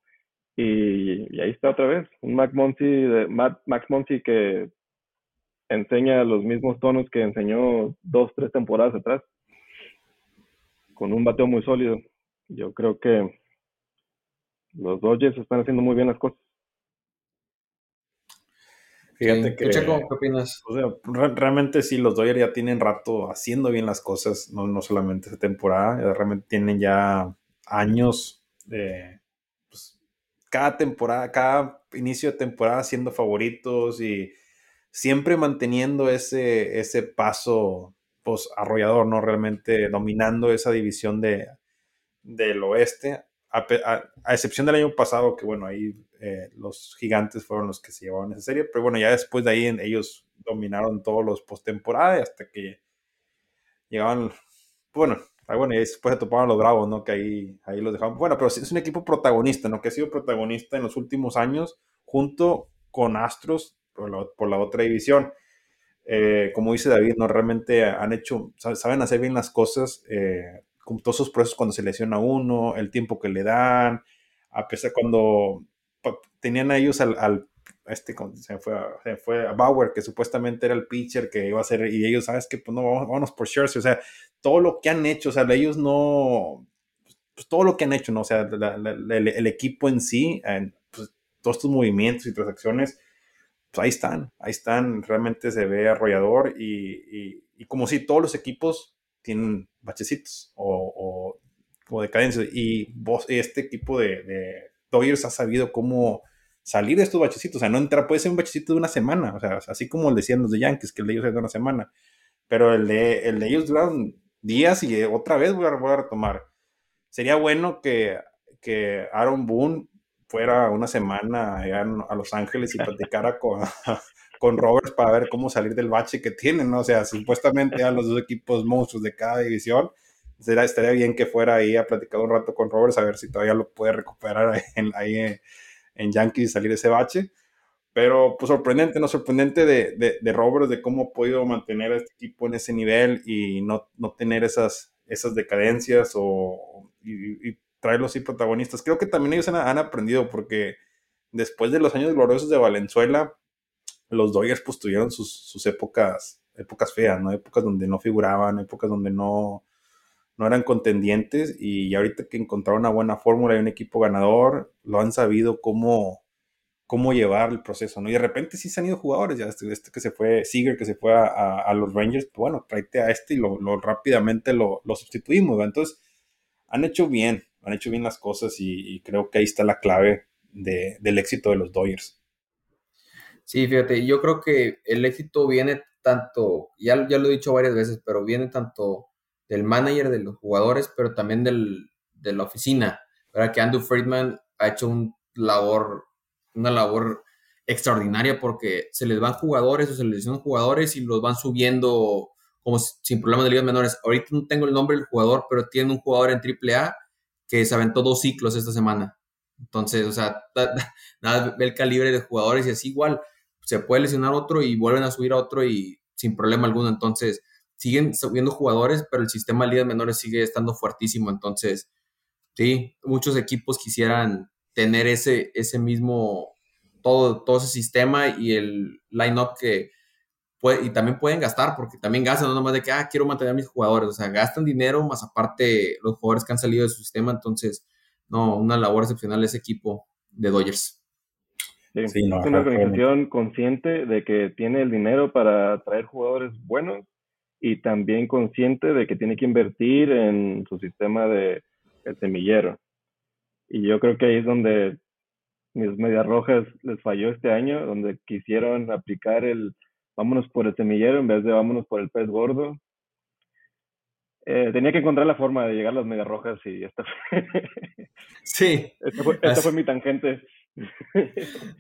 y, ahí está otra vez, un Max Monty, Max Monty que enseña los mismos tonos que enseñó dos, tres temporadas atrás, con un bateo muy sólido. Yo creo que los Dodgers están haciendo muy bien las cosas. Fíjate que. ¿Qué opinas? O sea, realmente sí, los Dodgers ya tienen rato haciendo bien las cosas, no, no solamente esta temporada, realmente tienen ya años de, cada temporada, cada inicio de temporada siendo favoritos y siempre manteniendo ese, ese paso pues arrollador, ¿no? Realmente dominando esa división de, del oeste, a, excepción del año pasado, que bueno, ahí eh, los gigantes fueron los que se llevaron esa serie, pero bueno, ya después de ahí ellos dominaron todos los postemporada hasta que llegaban, bueno, bueno, y después se topaban los bravos, ¿no? Que ahí, ahí los dejaban. Bueno, pero es un equipo protagonista, ¿no? Que ha sido protagonista en los últimos años junto con Astros por la, por la otra división. Eh, como dice David, no realmente han hecho, saben hacer bien las cosas, eh, con todos esos procesos cuando se lesiona uno, el tiempo que le dan, a pesar cuando tenían a ellos al, este, se fue, se fue a Bauer, que supuestamente era el pitcher que iba a ser, y ellos, ¿sabes que Pues no, vamos, vámonos por Scherzer, o sea, todo lo que han hecho, o sea, ellos no, pues todo lo que han hecho, ¿no? O sea, el, equipo en sí, pues, todos estos movimientos y transacciones, pues ahí están, ahí están, realmente se ve arrollador y, como si todos los equipos tienen bachecitos o, o, decadencias. Y vos, este equipo de, de Dodgers ha sabido cómo salir de estos bachecitos, o sea, no entrar, puede ser un bachecito de una semana, o sea, así como el decían los de Yankees, que el de ellos es de una semana, pero el de, el de ellos duraron días y otra vez voy a, voy a retomar. Sería bueno que, que Aaron Boone fuera una semana a Los Ángeles y platicara con, con Roberts para ver cómo salir del bache que tienen, ¿no? O sea, supuestamente a los dos equipos monstruos de cada división. Será, estaría bien que fuera ahí a platicar un rato con Roberts a ver si todavía lo puede recuperar ahí en, Yankees y salir ese bache. Pero pues sorprendente, ¿no? Sorprendente de, de, de, Roberts, de cómo ha podido mantener a este equipo en ese nivel y no, no tener esas, esas decadencias o, y traerlos así protagonistas. Creo que también ellos han, aprendido porque después de los años gloriosos de Valenzuela, los Dodgers pues tuvieron sus, épocas, épocas feas, ¿no? Épocas donde no figuraban, épocas donde no, no eran contendientes y ahorita que encontraron una buena fórmula y un equipo ganador, lo han sabido cómo, cómo llevar el proceso, ¿no? Y de repente sí se han ido jugadores, ya este, este que se fue, Seager que se fue a, los Rangers, pues bueno, tráete a este y lo, rápidamente lo, lo sustituimos, Entonces, han hecho bien, han hecho bien las cosas y, creo que ahí está la clave del éxito de los Dodgers. Sí, fíjate, yo creo que el éxito viene tanto, ya, ya lo he dicho varias veces, pero viene tanto del manager, de los jugadores, pero también del, de la oficina. ¿verdad? Que Andrew Friedman ha hecho labor, una labor extraordinaria porque se les van jugadores o se les lesionan jugadores y los van subiendo como sin problemas de ligas menores. Ahorita no tengo el nombre del jugador, pero tiene un jugador en AAA que se aventó dos ciclos esta semana. Entonces, o sea, nada, ve el calibre de jugadores y así igual se puede lesionar otro y vuelven a subir a otro y sin problema alguno. Entonces, siguen subiendo jugadores, pero el sistema de ligas menores sigue estando fuertísimo. Entonces, sí, muchos equipos quisieran tener ese, ese mismo, todo, todo ese sistema y el line-up que, y también pueden gastar, porque también gastan, no nomás de que, ah, quiero mantener a mis jugadores, o sea, gastan dinero, más aparte los jugadores que han salido de su sistema, entonces, no, una labor excepcional ese equipo de Dodgers. Sí, es una organización consciente de que tiene el dinero para traer jugadores buenos y también consciente de que tiene que invertir en su sistema de el semillero. Y yo creo que ahí es donde mis medias rojas les falló este año, donde quisieron aplicar el vámonos por el semillero en vez de vámonos por el pez gordo. Eh, tenía que encontrar la forma de llegar a las medias rojas y esta fue. sí. Esta fue, mi tangente.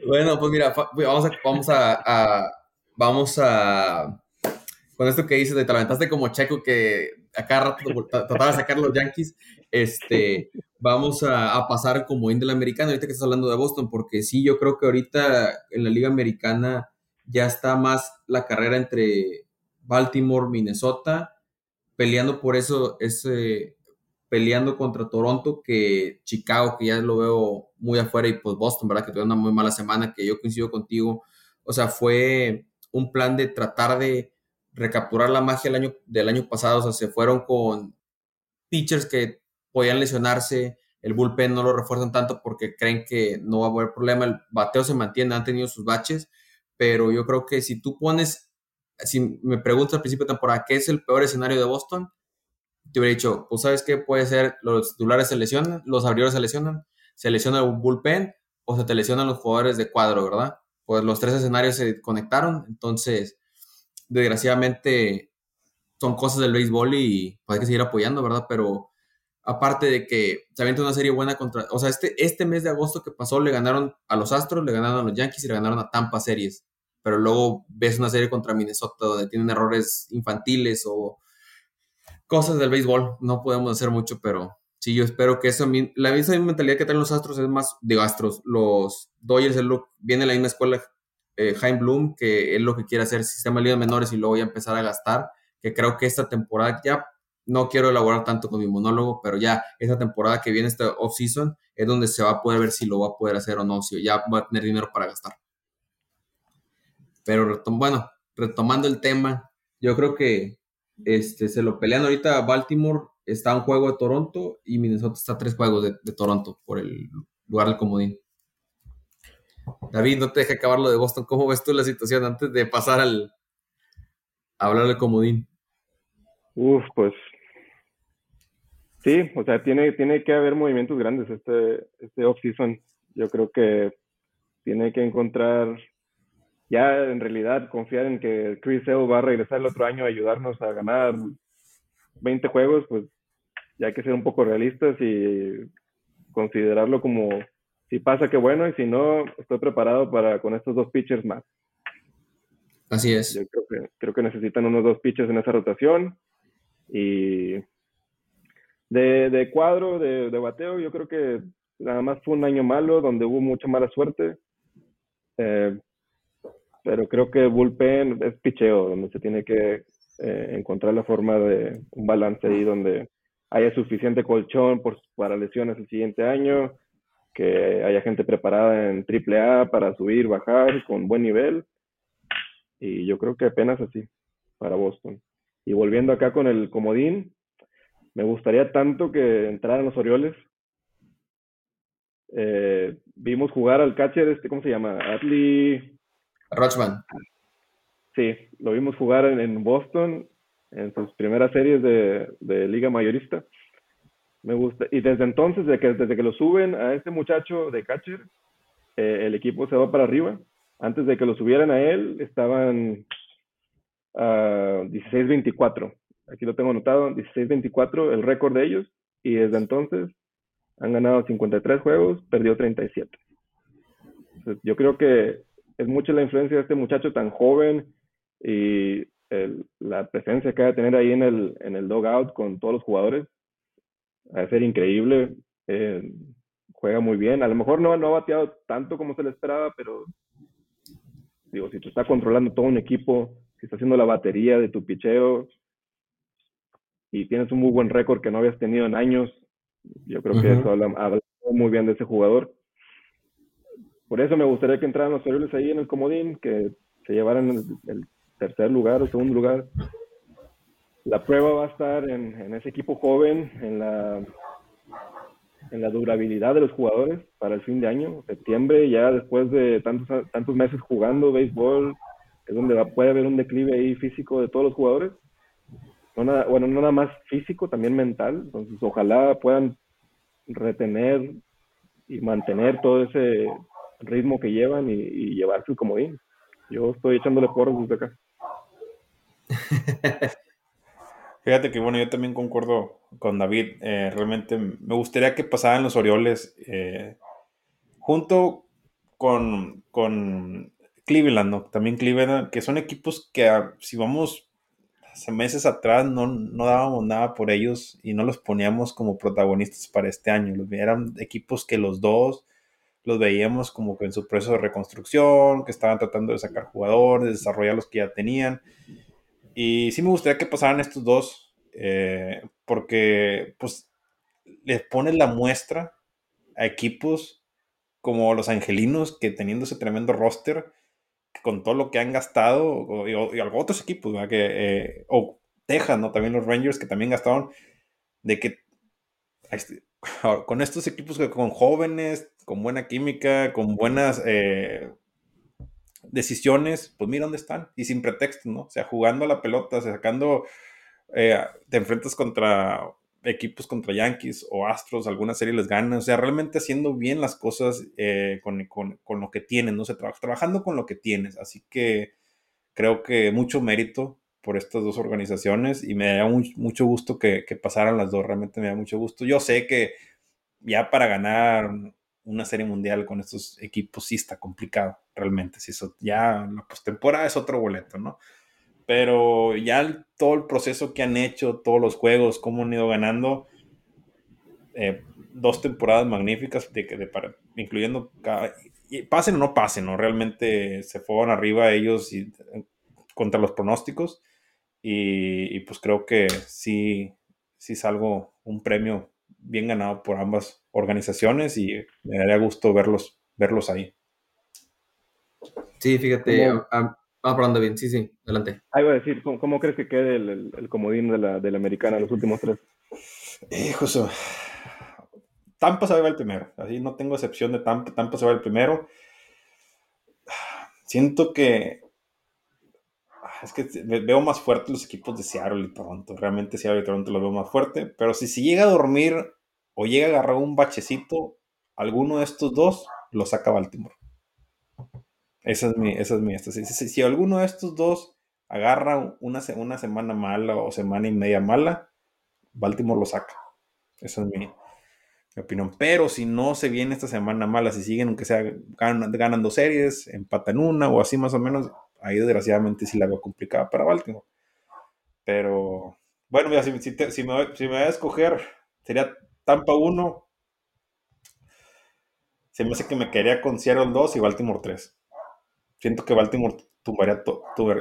bueno, pues mira, vamos a, vamos a, vamos a, con esto que dices de te lamentaste como Checo que acá rato trataba de sacar los Yankees, este, vamos a, pasar como en del americano, ahorita que estás hablando de Boston, porque sí, yo creo que ahorita en la liga americana ya está más la carrera entre Baltimore, Minnesota, peleando por eso, ese, peleando contra Toronto, que Chicago, que ya lo veo muy afuera, y pues Boston, ¿verdad? Que tuvo una muy mala semana, que yo coincido contigo. O sea, fue un plan de tratar de recapturar la magia del año, del año pasado. O sea, se fueron con pitchers que podían lesionarse, el bullpen no lo refuerzan tanto porque creen que no va a haber problema, el bateo se mantiene, han tenido sus baches, pero yo creo que si tú pones, si me preguntas al principio de temporada qué es el peor escenario de Boston, te hubiera dicho, pues sabes qué puede ser, los titulares se lesionan, los abridores se lesionan, se lesiona el bullpen o se te lesionan los jugadores de cuadro, ¿verdad? Pues los tres escenarios se conectaron, entonces, desgraciadamente, son cosas del béisbol y pues, hay que seguir apoyando, ¿verdad? Pero aparte de que se avienta una serie buena contra, o sea, este, este mes de agosto que pasó le ganaron a los Astros, le ganaron a los Yankees y le ganaron a Tampa series, pero luego ves una serie contra Minnesota donde tienen errores infantiles o cosas del béisbol, no podemos hacer mucho, pero sí, yo espero que eso, la misma mentalidad que traen los Astros es más, de Astros, los Dodgers lo, viene la misma escuela, eh, Jaime Bloom, que es lo que quiere hacer, sistema de ligas menores y luego voy a empezar a gastar, que creo que esta temporada ya no quiero elaborar tanto con mi monólogo, pero ya esta temporada que viene, esta off-season, es donde se va a poder ver si lo va a poder hacer o no, si ya va a tener dinero para gastar. Pero bueno, retomando el tema, yo creo que este, se lo pelean ahorita Baltimore, está un juego de Toronto y Minnesota está a tres juegos de, Toronto por el lugar del comodín. David, no te deje acabar lo de Boston. ¿Cómo ves tú la situación antes de pasar al a hablar del comodín? Uf, pues Sí, o sea, tiene, tiene que haber movimientos grandes este, este off-season. Yo creo que tiene que encontrar, ya en realidad, confiar en que Chris Sale va a regresar el otro año a ayudarnos a ganar 20 juegos, pues ya hay que ser un poco realistas y considerarlo como si pasa que bueno y si no, estoy preparado para con estos dos pitchers más. Así es. Yo creo que, creo que necesitan unos dos pitchers en esa rotación y de, cuadro, de, bateo, yo creo que nada más fue un año malo donde hubo mucha mala suerte. Eh, pero creo que bullpen es picheo, donde se tiene que eh, encontrar la forma de un balance ahí donde haya suficiente colchón por, para lesiones el siguiente año, que haya gente preparada en AAA para subir, bajar con buen nivel. Y yo creo que apenas así para Boston. Y volviendo acá con el comodín, me gustaría tanto que entraran los Orioles. Eh, vimos jugar al catcher, este, ¿cómo se llama? Atlee. Rochman. Sí, lo vimos jugar en, Boston en sus primeras series de, Liga Mayorista. Me gusta. Y desde entonces, desde que, lo suben a este muchacho de catcher, eh, el equipo se va para arriba. Antes de que lo subieran a él, estaban a 16-24 aquí lo tengo anotado, 16-24 el récord de ellos, y desde entonces han ganado 53 juegos, perdió 37. yo creo que es mucha la influencia de este muchacho tan joven y la presencia que va a tener ahí en el, en el dogout con todos los jugadores. A ser increíble. Eh, juega muy bien. A lo mejor no, no ha bateado tanto como se le esperaba, pero digo, si tú estás controlando todo un equipo, si estás haciendo la batería de tu picheo, y tienes un muy buen récord que no habías tenido en años. Yo creo que eso habla, muy bien de ese jugador. Por eso me gustaría que entraran los Orioles ahí en el comodín, que se llevaran el, tercer lugar o segundo lugar. La prueba va a estar en, ese equipo joven, en la, en la durabilidad de los jugadores para el fin de año, septiembre, ya después de tantos, tantos meses jugando béisbol, es donde puede haber un declive ahí físico de todos los jugadores no bueno, no nada más físico, también mental. Entonces, ojalá puedan retener y mantener todo ese ritmo que llevan y, llevarse el comodín. Yo estoy echándole porros desde acá. Fíjate que bueno, yo también concuerdo con David. Eh, realmente me gustaría que pasaran los Orioles eh, junto con, con Cleveland, ¿no? También Cleveland, que son equipos que ah, si vamos hace meses atrás no, no dábamos nada por ellos y no los poníamos como protagonistas para este año. Los, eran equipos que los dos los veíamos como que en su proceso de reconstrucción, que estaban tratando de sacar jugadores, desarrollar los que ya tenían. Y sí me gustaría que pasaran estos dos, eh, porque pues les pone la muestra a equipos como los angelinos, que teniendo ese tremendo roster, con todo lo que han gastado, y, otros equipos, Que, eh, o Texas, ¿no? También los Rangers que también gastaron, de que con estos equipos que con jóvenes, con buena química, con buenas eh, decisiones, pues mira dónde están, y sin pretexto, ¿no? O sea, jugando a la pelota, sacando, eh, te enfrentas contra equipos contra Yankees o Astros, alguna serie les gana, o sea, realmente haciendo bien las cosas eh, con, con, lo que tienen, no se trabaja, trabajando con lo que tienes, así que creo que mucho mérito por estas dos organizaciones y me da mucho gusto que, pasaran las dos, realmente me da mucho gusto. Yo sé que ya para ganar una serie mundial con estos equipos sí está complicado, realmente. Si eso, ya la postemporada es otro boleto, ¿no? Pero ya todo el proceso que han hecho, todos los juegos, cómo han ido ganando, eh, dos temporadas magníficas, de, de, para, incluyendo cada, pasen o no pasen, ¿no? Realmente se fueron arriba ellos y, contra los pronósticos. Y, pues creo que sí, sí es algo, un premio bien ganado por ambas organizaciones y me daría gusto verlos, verlos ahí. Sí, fíjate, ah, hablando bien, sí, sí, adelante. Ahí voy a decir, ¿cómo, crees que quede el, comodín de la, de la americana los últimos tres? Hijo, Tampa se va el primero. Así no tengo excepción de Tampa. Tampa se va el primero. Siento que. Es que veo más fuerte los equipos de Seattle y Toronto. Realmente Seattle y Toronto los veo más fuerte. Pero si, si llega a dormir o llega a agarrar un bachecito, alguno de estos dos lo saca Baltimore. Esa es mi, esa es mi si, si, alguno de estos dos agarra una, una semana mala o semana y media mala, Baltimore lo saca. Esa es mi, opinión. Pero si no se viene esta semana mala, si siguen, aunque sea ganando series, empatan una o así más o menos, ahí desgraciadamente sí la veo complicada para Baltimore. Pero bueno, mira, si, me, voy a escoger, sería Tampa 1. Se me hace que me quedaría con Seattle 2 y Baltimore 3. Siento que Baltimore tumbaría,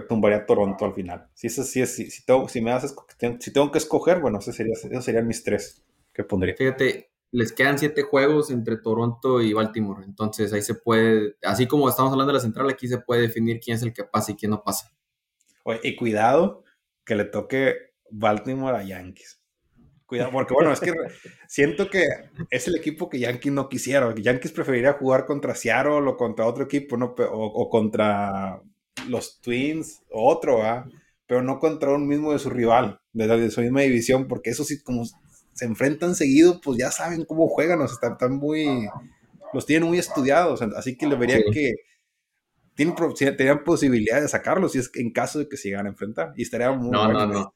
tumbaría Toronto al final. Si, es, si, si, tengo, si, me das, si tengo que escoger, bueno, esos serían, esos serían mis tres que pondría. Fíjate, les quedan siete juegos entre Toronto y Baltimore. Entonces ahí se puede, así como estamos hablando de la central, aquí se puede definir quién es el que pasa y quién no pasa. y cuidado que le toque Baltimore a Yankees. Cuidado, porque bueno, es que siento que es el equipo que Yankees no quisiera. Yankees preferiría jugar contra Seattle o contra otro equipo, ¿no? O, contra los Twins o otro, ¿ah? Pero no contra un mismo de su rival, de, de su misma división, porque eso sí, como se enfrentan seguido, pues ya saben cómo juegan, o sea, están, muy, los tienen muy estudiados, así que le vería que tienen, tenían posibilidad de sacarlos si es en caso de que se llegan a enfrentar, y estaría muy No, no, no.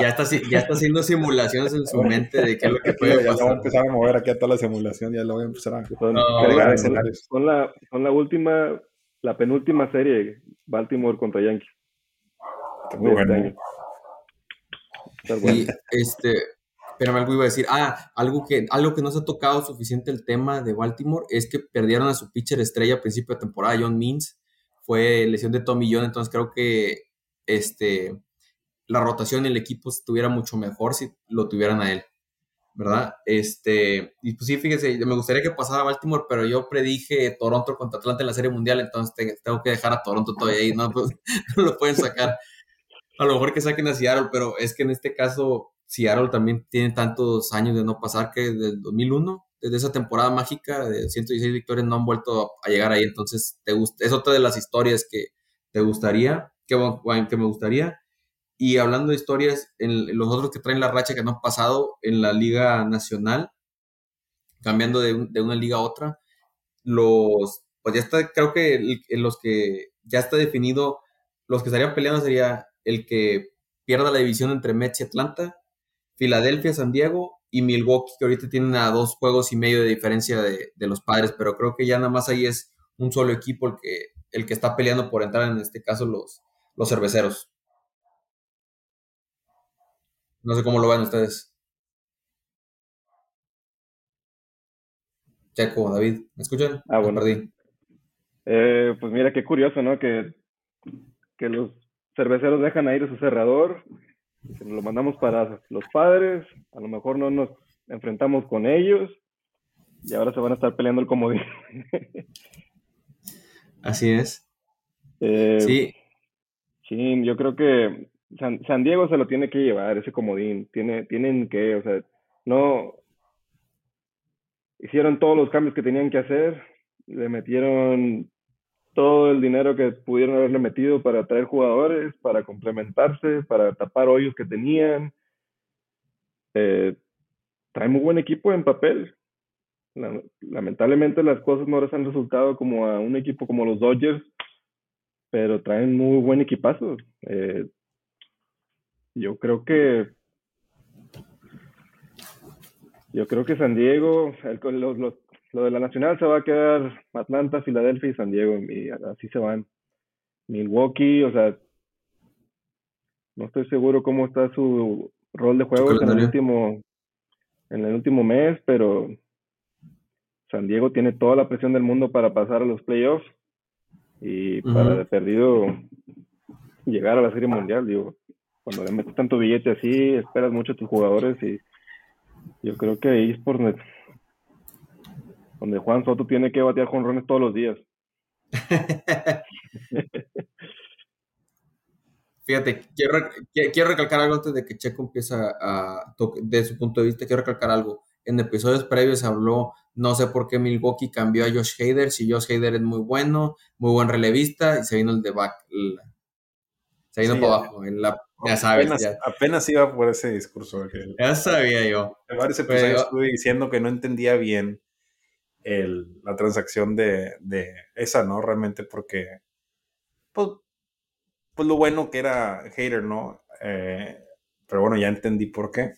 Ya está, ya está haciendo simulaciones en su mente de qué es lo que puede pasar. Ya voy a empezar a mover aquí a toda la simulación, ya lo voy a empezar a... Son, son, la, son la última, la penúltima serie, Baltimore contra Yankees. muy bueno. Y este, pero algo iba a decir. Ah, algo que, algo que no se ha tocado suficiente el tema de Baltimore es que perdieron a su pitcher estrella a principio de temporada, John Means. Fue lesión de Tommy John, entonces creo que este, la rotación en el equipo estuviera mucho mejor si lo tuvieran a él. ¿Verdad? Este, y pues sí, fíjese, me gustaría que pasara a Baltimore, pero yo predije Toronto contra Atlanta en la Serie Mundial, entonces tengo que dejar a Toronto todavía ahí, no, pues, no lo pueden sacar. A lo mejor que saquen a Seattle, pero es que en este caso Seattle también tiene tantos años de no pasar que desde el 2001, desde esa temporada mágica de 116 victorias no han vuelto a llegar ahí. Entonces, te gusta, es otra de las historias que te gustaría, que me gustaría. Y hablando de historias, en, los otros que traen la racha que no han pasado en la Liga Nacional, cambiando de, de una liga a otra, los, pues ya está, creo que en los que ya está definido, los que estarían peleando sería el que pierda la división entre Mets y Atlanta Filadelfia, San Diego y Milwaukee, que ahorita tienen a dos juegos y medio de diferencia de, los padres, pero creo que ya nada más ahí es un solo equipo el que, el que está peleando por entrar, en este caso los, los cerveceros. No sé cómo lo ven ustedes. Checo, David, ¿me escuchan? Ah, bueno. Eh, pues mira, qué curioso, ¿no? Que, que los cerveceros dejan a ir a su cerrador lo mandamos para los padres, a lo mejor no nos enfrentamos con ellos y ahora se van a estar peleando el comodín. Así es. Eh, sí. Sí, yo creo que San, Diego se lo tiene que llevar, ese comodín. Tiene, tienen que, o sea, no. Hicieron todos los cambios que tenían que hacer, le metieron todo el dinero que pudieron haberle metido para traer jugadores, para complementarse, para tapar hoyos que tenían. Eh, trae muy buen equipo en papel. lamentablemente las cosas no les han resultado como a un equipo como los Dodgers, pero traen muy buen equipazo. Eh, Yo creo que yo creo que San Diego, lo de la nacional se va a quedar Atlanta, Filadelfia y San Diego, y así se van. Milwaukee, o sea, no estoy seguro cómo está su rol de juego en el último en el último mes, pero San Diego tiene toda la presión del mundo para pasar a los playoffs y para de perdido llegar a la Serie Mundial, digo, cuando le metes tanto billete así, esperas mucho a tus jugadores y yo creo que ahí es por donde Juan Soto tiene que batear con rones todos los días. Fíjate, quiero, quiero recalcar algo antes de que Checo empiece a, de su punto de vista, quiero recalcar algo. En episodios previos habló, no sé por qué Milwaukee cambió a Josh Hader, si Josh Hader es muy bueno, muy buen relevista, y se vino el de back. se vino para abajo. Ya sabes. Apenas, iba por ese discurso. ya sabía yo. En varios episodios estuve diciendo que no entendía bien el, la transacción de, de, esa, ¿no? Realmente porque, pues, pues lo bueno que era hater, ¿no? Eh, pero bueno, ya entendí por qué.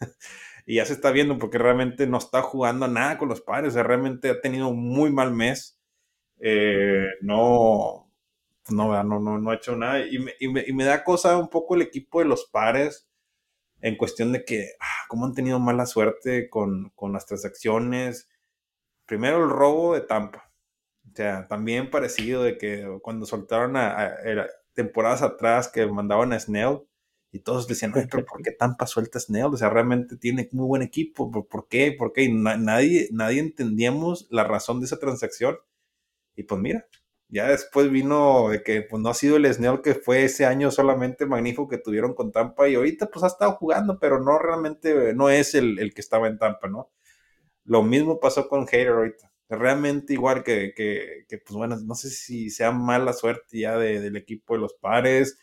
y ya se está viendo porque realmente no está jugando nada con los padres, o sea, realmente ha tenido un muy mal mes. Eh, no, no, no, no, no ha hecho nada. Y me, y, me, y me, da cosa un poco el equipo de los pares en cuestión de que, ah, cómo han tenido mala suerte con, con las transacciones. Primero el robo de Tampa. O sea, también parecido de que cuando soltaron a, temporadas atrás que mandaban a Snell y todos decían, pero ¿por qué Tampa suelta a Snell? O sea, realmente tiene muy buen equipo, ¿por qué? ¿Por qué? Y nadie, nadie entendíamos la razón de esa transacción. Y pues mira, ya después vino de que pues no ha sido el Snell que fue ese año solamente magnífico que tuvieron con Tampa y ahorita pues ha estado jugando, pero no realmente, no es el, el que estaba en Tampa, ¿no? Lo mismo pasó con Hater ahorita realmente igual que, que, pues bueno, no sé si sea mala suerte ya de, del equipo de los pares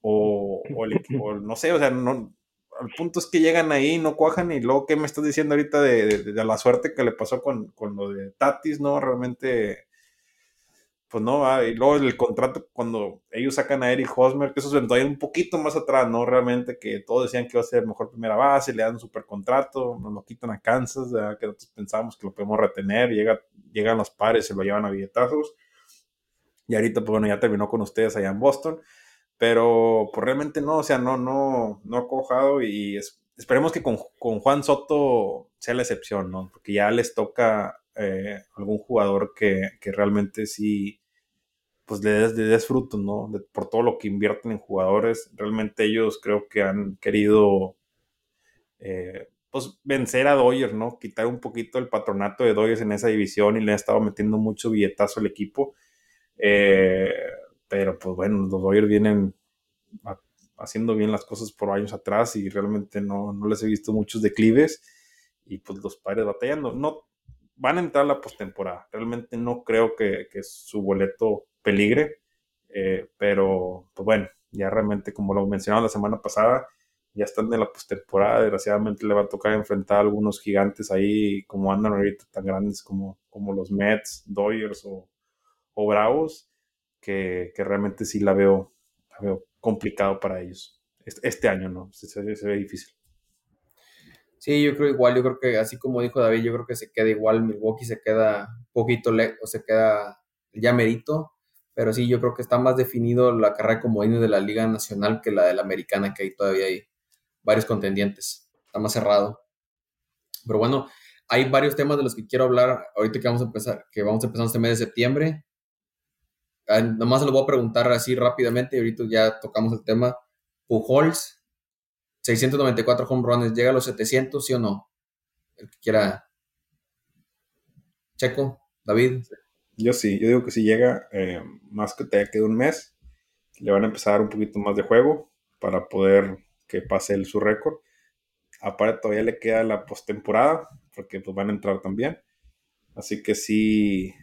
o, o el equipo, no sé, o sea, no, el punto es que llegan ahí, no cuajan y luego, ¿qué me estás diciendo ahorita de, de, de la suerte que le pasó con, con, lo de Tatis, no? Realmente pues no, ah, y luego el contrato cuando ellos sacan a Eric Hosmer, que eso se todavía un poquito más atrás, ¿no? Realmente que todos decían que iba a ser mejor primera base, le dan un super contrato, nos lo quitan a Kansas, que nosotros pensábamos que lo podemos retener, llega, llegan los pares, se lo llevan a billetazos, y ahorita, pues bueno, ya terminó con ustedes allá en Boston, pero pues realmente no, o sea, no, no, no ha cojado y esperemos que con, con, Juan Soto sea la excepción, ¿no? Porque ya les toca eh, algún jugador que, que, realmente sí, pues le des, des frutos, ¿no? por todo lo que invierten en jugadores. Realmente ellos creo que han querido, eh, pues, vencer a Dodgers, ¿no? Quitar un poquito el patronato de Dodgers en esa división y le han estado metiendo mucho billetazo al equipo. Eh, pero, pues, bueno, los Dodgers vienen haciendo bien las cosas por años atrás y realmente no, no les he visto muchos declives y pues los padres batallando. No, van a entrar a la postemporada. Realmente no creo que, su boleto peligre, eh, pero pues bueno, ya realmente como lo mencionaba la semana pasada, ya están en la postemporada. Desgraciadamente le va a tocar enfrentar a algunos gigantes ahí, como andan ahorita tan grandes como, como los Mets, Dodgers o, Bravos, que, realmente sí la veo, veo complicado para ellos. Este, año, ¿no? se ve difícil. Sí, yo creo igual, yo creo que así como dijo David, yo creo que se queda igual, Milwaukee se queda un poquito lejos, se queda ya merito, pero sí, yo creo que está más definido la carrera como comodines de la Liga Nacional que la de la Americana, que ahí todavía hay varios contendientes, está más cerrado. Pero bueno, hay varios temas de los que quiero hablar ahorita que vamos a empezar, que vamos a empezar este mes de septiembre. Ah, nomás se lo voy a preguntar así rápidamente y ahorita ya tocamos el tema. Pujols, 694 home runs, ¿llega a los 700, sí o no? El que quiera. Checo, David. Yo sí, yo digo que si llega, eh, más que te queda un mes, le van a empezar a dar un poquito más de juego para poder que pase el, su récord. Aparte, todavía le queda la postemporada, porque pues van a entrar también. Así que sí,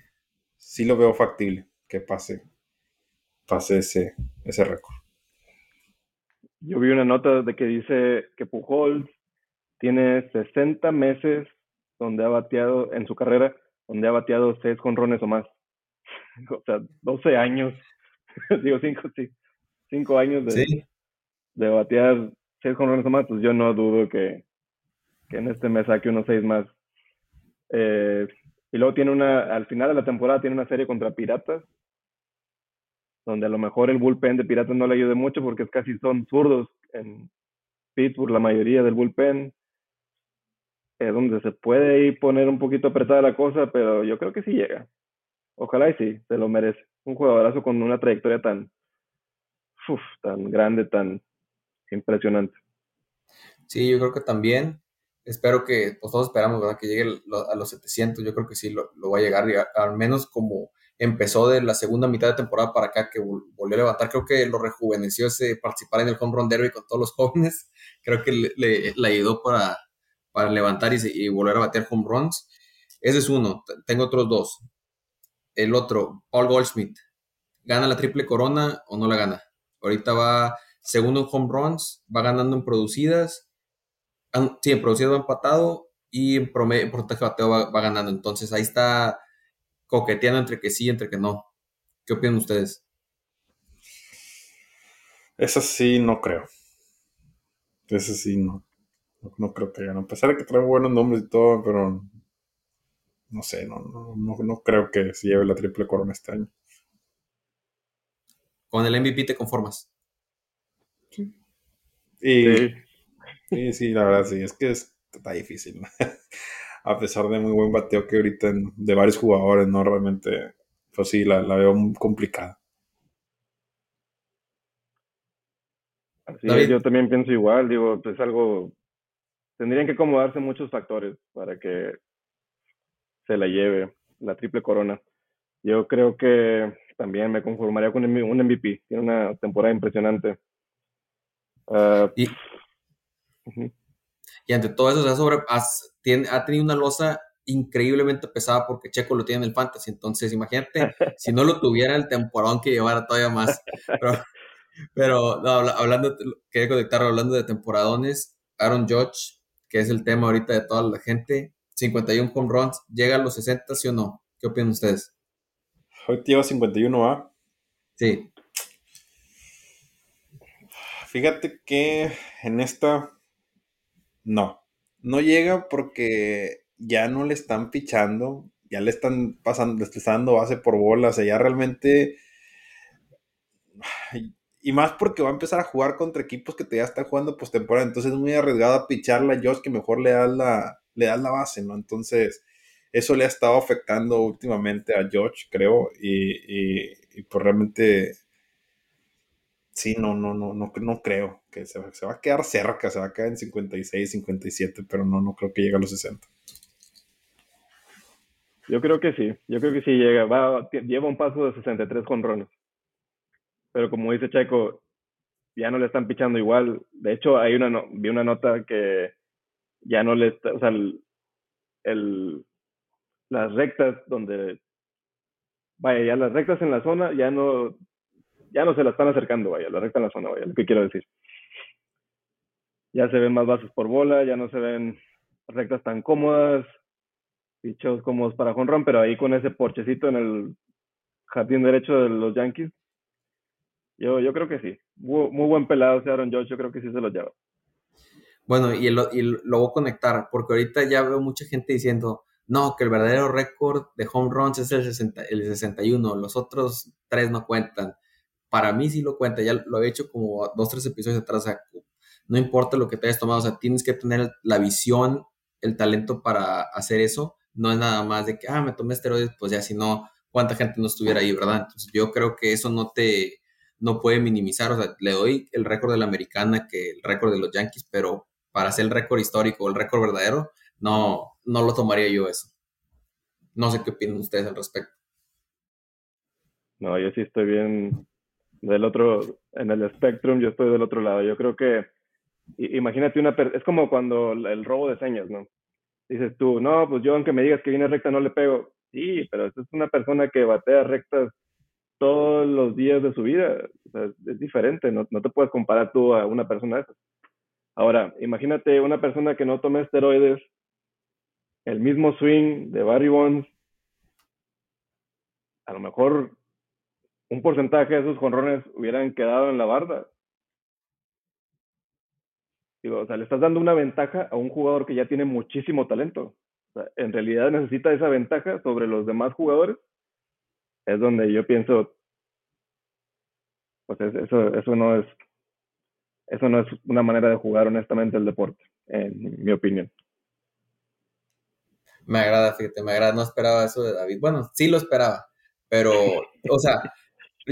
sí lo veo factible que pase, pase ese, ese récord. Yo vi una nota de que dice que Pujols tiene 60 meses donde ha bateado en su carrera, donde ha bateado 6 jonrones o más. O sea, 12 años. Digo, 5, sí. 5 años de, de batear seis jonrones o más, pues yo no dudo que, que en este mes saque unos seis más. Eh, y luego tiene una, al final de la temporada tiene una serie contra Piratas, donde a lo mejor el bullpen de Piratas no le ayude mucho porque casi son zurdos en Pittsburgh la mayoría del bullpen. Es donde se puede ir poner un poquito apretada la cosa, pero yo creo que sí llega. Ojalá y sí, se lo merece. Un jugadorazo con una trayectoria tan, tan grande, tan impresionante. Sí, yo creo que también. Espero que, pues todos esperamos, ¿verdad? Que llegue a los 700. Yo creo que sí lo, va a llegar, al menos como empezó de la segunda mitad de temporada para acá, que volvió a levantar. Creo que lo rejuveneció ese participar en el home run derby con todos los jóvenes. Creo que le, ayudó para, para levantar y, volver a bater home runs. Ese es uno. Tengo otros dos. El otro, Paul Goldschmidt. ¿Gana la triple corona o no la gana? Ahorita va segundo en home runs, va ganando en producidas. Sí, en producidas va empatado y en porcentaje bateo va, ganando. Entonces ahí está coqueteando entre que sí y entre que no. ¿Qué opinan ustedes? Eso sí, no creo. Eso sí, no. No, creo que gane. A pesar de que trae buenos nombres y todo, pero no sé, no, no, no, creo que se lleve la triple corona este año. ¿Con el MVP te conformas? Sí. Y, sí. sí, la verdad sí, es que está difícil. A pesar de muy buen bateo que ahorita de varios jugadores, no realmente, pues sí, la, la veo muy complicada. Así yo también pienso igual, digo, pues algo, tendrían que acomodarse muchos factores para que se la lleve, la triple corona. Yo creo que también me conformaría con un MVP. Tiene una temporada impresionante. Ah, y, ante todo eso, sobre, ha tenido una losa increíblemente pesada porque Checo lo tiene en el fantasy. Entonces, imagínate, si no lo tuviera el temporón que llevara todavía más. Pero, hablando, quería conectar hablando de temporadones. Aaron Judge, que es el tema ahorita de toda la gente, 51 home runs, ¿llega a los 60, sí o no? ¿Qué opinan ustedes? Hoy lleva 51, ¿ah? Sí. Fíjate que en esta no. No llega porque ya no le están pichando, ya le están pasando, le están dando base por bola, o sea, ya realmente y más porque va a empezar a jugar contra equipos que te ya están jugando postemporada. Entonces es muy arriesgado picharla a Josh que mejor le das la, le das la base, ¿no? Entonces, eso le ha estado afectando últimamente a George, creo, y, y, pues realmente sí, no, no, no, no, no creo que se, va a quedar cerca, se va a quedar en 56, 57, pero no, no creo que llegue a los 60. Yo creo que sí, yo creo que sí llega, va, lleva un paso de 63 con Rones pero como dice Checo, ya no le están pichando igual. De hecho, hay una vi una nota que ya no le está, o sea, el, las rectas donde, vaya, ya las rectas en la zona ya no, ya no se la están acercando, vaya, la recta en la zona, vaya, lo que quiero decir. Ya se ven más bases por bola, ya no se ven rectas tan cómodas, pichos cómodos para jonrón, pero ahí con ese porchecito en el jardín derecho de los Yankees, yo, yo creo que sí. Muy, buen pelado ese Aaron Josh, yo creo que sí se lo lleva. Bueno, y, lo voy a conectar, porque ahorita ya veo mucha gente diciendo, no, que el verdadero récord de home runs es el, 60, el 61, los otros tres no cuentan. Para mí sí lo cuenta, ya lo he hecho como dos, tres episodios atrás. no importa lo que te hayas tomado, o sea, tienes que tener la visión, el talento para hacer eso. No es nada más de que, ah, me tomé esteroides, pues ya si no, cuánta gente no estuviera ahí, ¿verdad? Entonces yo creo que eso no te, no puede minimizar, o sea, le doy el récord de la americana que el récord de los Yankees, pero para hacer el récord histórico, el récord verdadero, no, no lo tomaría yo eso. No sé qué opinan ustedes al respecto. No, yo sí estoy bien del otro, en el Spectrum, yo estoy del otro lado. Yo creo que, imagínate una, es como cuando el robo de señas, ¿no? Dices tú, no, pues yo aunque me digas que viene recta no le pego. Sí, pero es una persona que batea rectas todos los días de su vida. es diferente, no, no, te puedes comparar tú a una persona de esas. Ahora, imagínate una persona que no tome esteroides, el mismo swing de Barry Bonds, a lo mejor un porcentaje de esos jonrones hubieran quedado en la barda. Digo, o sea, le estás dando una ventaja a un jugador que ya tiene muchísimo talento. O sea, en realidad necesita esa ventaja sobre los demás jugadores. Es donde yo pienso, pues eso, eso no es, eso no es una manera de jugar honestamente el deporte, en mi opinión. Me agrada, fíjate, me agrada, no esperaba eso de David. Bueno, sí lo esperaba, pero, o sea,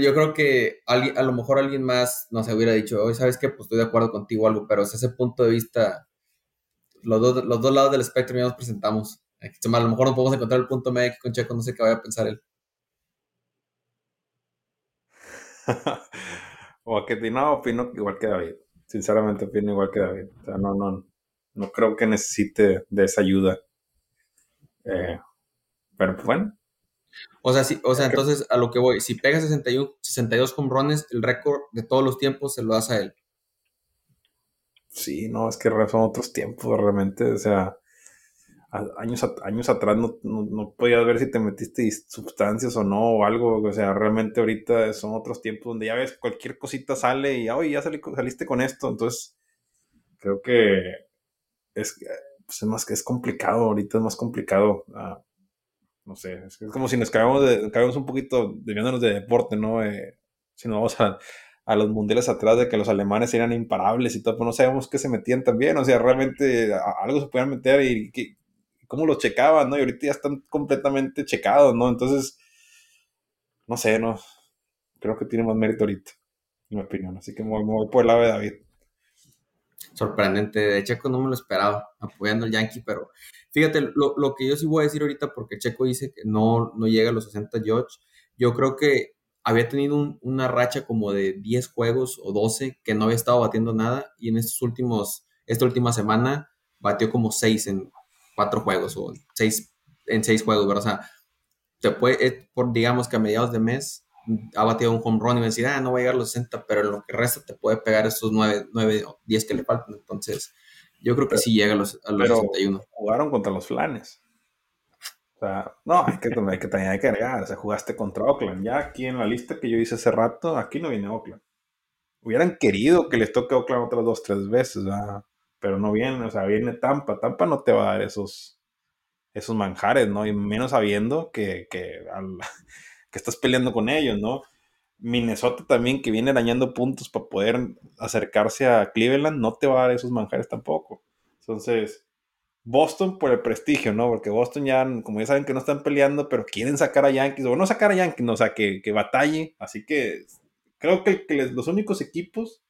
yo creo que a lo mejor alguien más nos hubiera dicho, hoy sabes que pues estoy de acuerdo contigo algo, pero es ese punto de vista, los dos, lados del espectro ya nos presentamos. A lo mejor no podemos encontrar el punto medio con Checo, no sé qué vaya a pensar él. o a que no, opino igual que David. Sinceramente opino igual que David. O sea, no, no, no creo que necesite de esa ayuda. Eh, pero pues bueno, o sea, sí, o sea, entonces a lo que voy, si pega 61, 62 runs, el récord de todos los tiempos se lo das a él. Sí, no, es que son otros tiempos realmente, o sea, años, años atrás no, no, podías ver si te metiste sustancias o no o algo, o sea, realmente ahorita son otros tiempos donde ya ves cualquier cosita sale y, oye, ya saliste con esto, entonces creo que es, pues es más que es complicado, ahorita es más complicado. Uh, no sé, es, como si nos caemos, de, un poquito desviándonos de deporte, ¿no? Eh, si nos vamos a, a, los mundiales atrás de que los alemanes eran imparables y todo, pues no sabemos qué se metían también, o sea, realmente algo se podían meter y, cómo los checaban, ¿no? Y ahorita ya están completamente checados, ¿no? Entonces, no sé, ¿no? Creo que tiene más mérito ahorita, en mi opinión, así que me voy, por el lado de David sorprendente. De Checo no me lo esperaba apoyando al Yankee, pero Fíjate, lo, lo, que yo sí voy a decir ahorita, porque Checo dice que no, no llega a los 60 George, yo creo que había tenido una racha como de 10 juegos o 12 que no había estado batiendo nada y en estos últimos, esta última semana batió como 6 en 4 juegos o 6 en 6 juegos, ¿verdad? O sea, te puede, eh, por, digamos que a mediados de mes ha batido un home run y me decir, ah, no va a llegar a los 60, pero en lo que resta te puede pegar esos 9, 9 o 10 que le faltan. Entonces, yo creo que sí llega a los, a los 61. Jugaron contra los flanes. O sea, no, hay que, hay que, hay que agregar. O sea, jugaste contra Oakland. Ya aquí en la lista que yo hice hace rato, aquí no viene Oakland. Hubieran querido que les toque Oakland otras dos, tres veces, ¿verdad? Pero no viene, o sea, viene Tampa. Tampa no te va a dar esos, esos manjares, ¿no? Y menos sabiendo que, que, que estás peleando con ellos, ¿no? Minnesota también, que viene dañando puntos para poder acercarse a Cleveland, no te va a dar esos manjares tampoco. Entonces, Boston por el prestigio, ¿no? Porque Boston ya, como ya saben que no están peleando, pero quieren sacar a Yankees, o no sacar a Yankees, no, o sea, que, que batalle. Así que creo que, los únicos equipos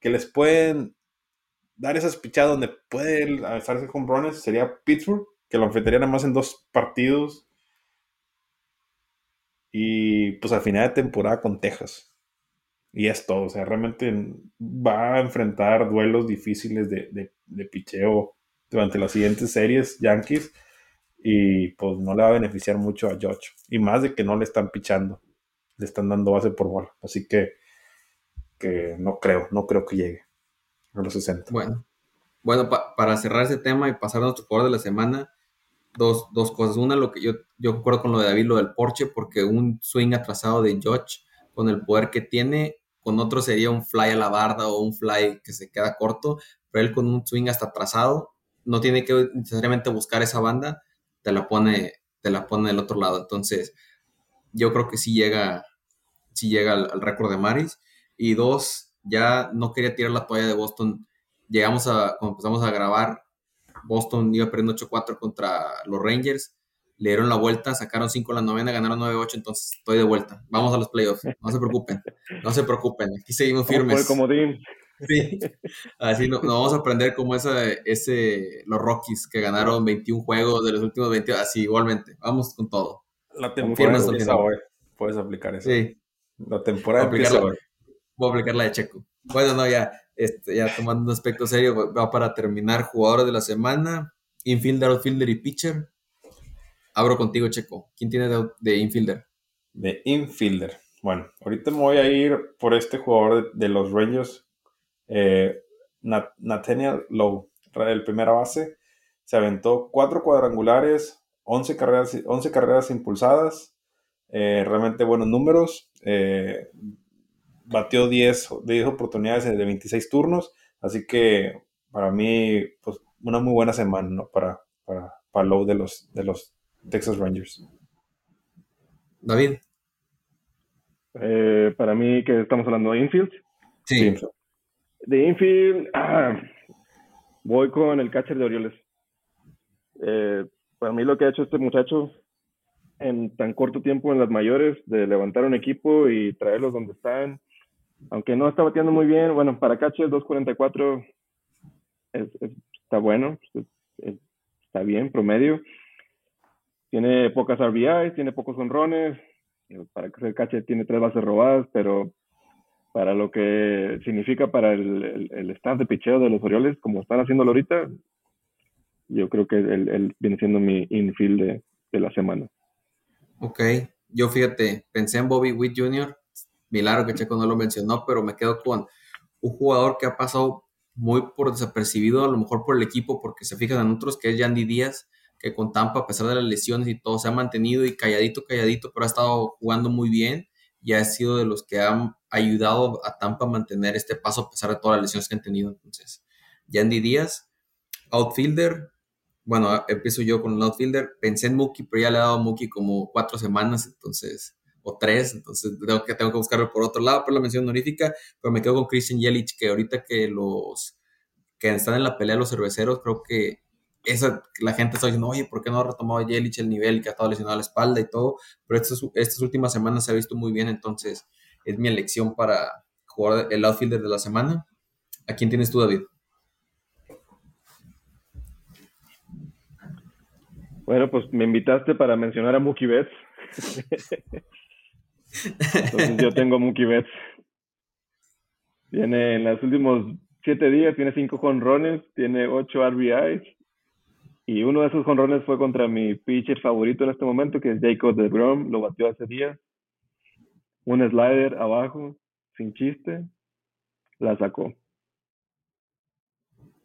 que les pueden dar esas pichadas donde pueden alzarse con brones sería Pittsburgh, que lo enfrentaría nada más en dos partidos y pues al final de temporada con Texas. Y es todo. O sea, realmente va a enfrentar duelos difíciles de, de, picheo durante las siguientes series, Yankees. Y pues no le va a beneficiar mucho a George. Y más de que no le están pichando. Le están dando base por bola. Así que, que no creo, no creo que llegue a los 60. Bueno, bueno para cerrar ese tema y pasar a nuestro jugador de la semana, dos, dos cosas. Una, lo que yo, yo concuerdo con lo de David, lo del Porsche, porque un swing atrasado de George con el poder que tiene, con otro sería un fly a la barda o un fly que se queda corto, pero él con un swing hasta atrasado, no tiene que necesariamente buscar esa banda, te la pone, te la pone del otro lado. Entonces, yo creo que sí llega, sí llega al, al récord de Maris. Y dos, ya no quería tirar la toalla de Boston. Llegamos a, cuando empezamos a grabar, Boston iba perdiendo 8-4 contra los Rangers, le dieron la vuelta, sacaron 5 en la novena, ganaron 9-8, entonces estoy de vuelta. Vamos a los playoffs, no se preocupen, no se preocupen, aquí seguimos firmes. Como comodín. Sí, así nos no vamos a aprender como ese, ese, los Rockies que ganaron 21 juegos de los últimos 20, así igualmente, vamos con todo. La temporada empieza hoy, puedes aplicar eso. Sí. La temporada empieza hoy. Voy a aplicar la de Checo. Bueno, no, ya, este, ya tomando un aspecto serio, va para terminar jugadores de la semana, infielder, outfielder y pitcher. Abro contigo, Checo. ¿Quién tiene de, infielder? De infielder. Bueno, ahorita me voy a ir por este jugador de, los Rangers, eh, Nathaniel Lowe, el primera base. Se aventó cuatro cuadrangulares, 11 carreras, 11 carreras impulsadas, eh, realmente buenos números. Eh, batió 10, 10 oportunidades de 26 turnos, así que para mí, pues una muy buena semana, ¿no? Para, para, para Low de los, de los Texas Rangers. David. Eh, para mí, que estamos hablando de infield. Sí. De infield, voy con el catcher de Orioles. Eh, para mí lo que ha hecho este muchacho en tan corto tiempo en las mayores, de levantar un equipo y traerlos donde están, aunque no está bateando muy bien, bueno, para catcher 2.44 es, está bueno, está bien, promedio. Tiene pocas RBIs, tiene pocos honrones, para que el catcher tiene tres bases robadas, pero para lo que significa para el, el, staff de picheo de los Orioles, como están haciéndolo ahorita, yo creo que él, viene siendo mi infield de, de, la semana. Ok, yo fíjate, pensé en Bobby Witt Jr., milagro que Checo no lo mencionó, pero me quedo con un jugador que ha pasado muy por desapercibido, a lo mejor por el equipo, porque se fijan en otros, que es Yandy Díaz, que con Tampa, a pesar de las lesiones y todo, se ha mantenido y calladito, calladito, pero ha estado jugando muy bien y ha sido de los que han ayudado a Tampa a mantener este paso a pesar de todas las lesiones que han tenido. Entonces, Yandy Díaz, outfielder, bueno, empiezo yo con el outfielder, pensé en Mookie, pero ya le he dado a Mookie como cuatro semanas, entonces, o tres, entonces tengo que, tengo que buscarlo por otro lado, por la mención honorífica, pero me quedo con Christian Yelich, que ahorita que los que están en la pelea los cerveceros, creo que esa, la gente está diciendo, oye, ¿por qué no ha retomado Yelich el nivel y que ha estado lesionado la espalda y todo? Pero estas, estas últimas semanas se ha visto muy bien, entonces es mi elección para jugar el outfielder de la semana. ¿A quién tienes tú, David? Bueno, pues me invitaste para mencionar a Mookie Betts. Entonces yo tengo Mookie Betts. Tiene en los últimos siete días, tiene cinco jonrones, tiene ocho RBIs y uno de esos jonrones fue contra mi pitcher favorito en este momento, que es Jacob de Brom, lo batió hace días. Un slider abajo, sin chiste, la sacó.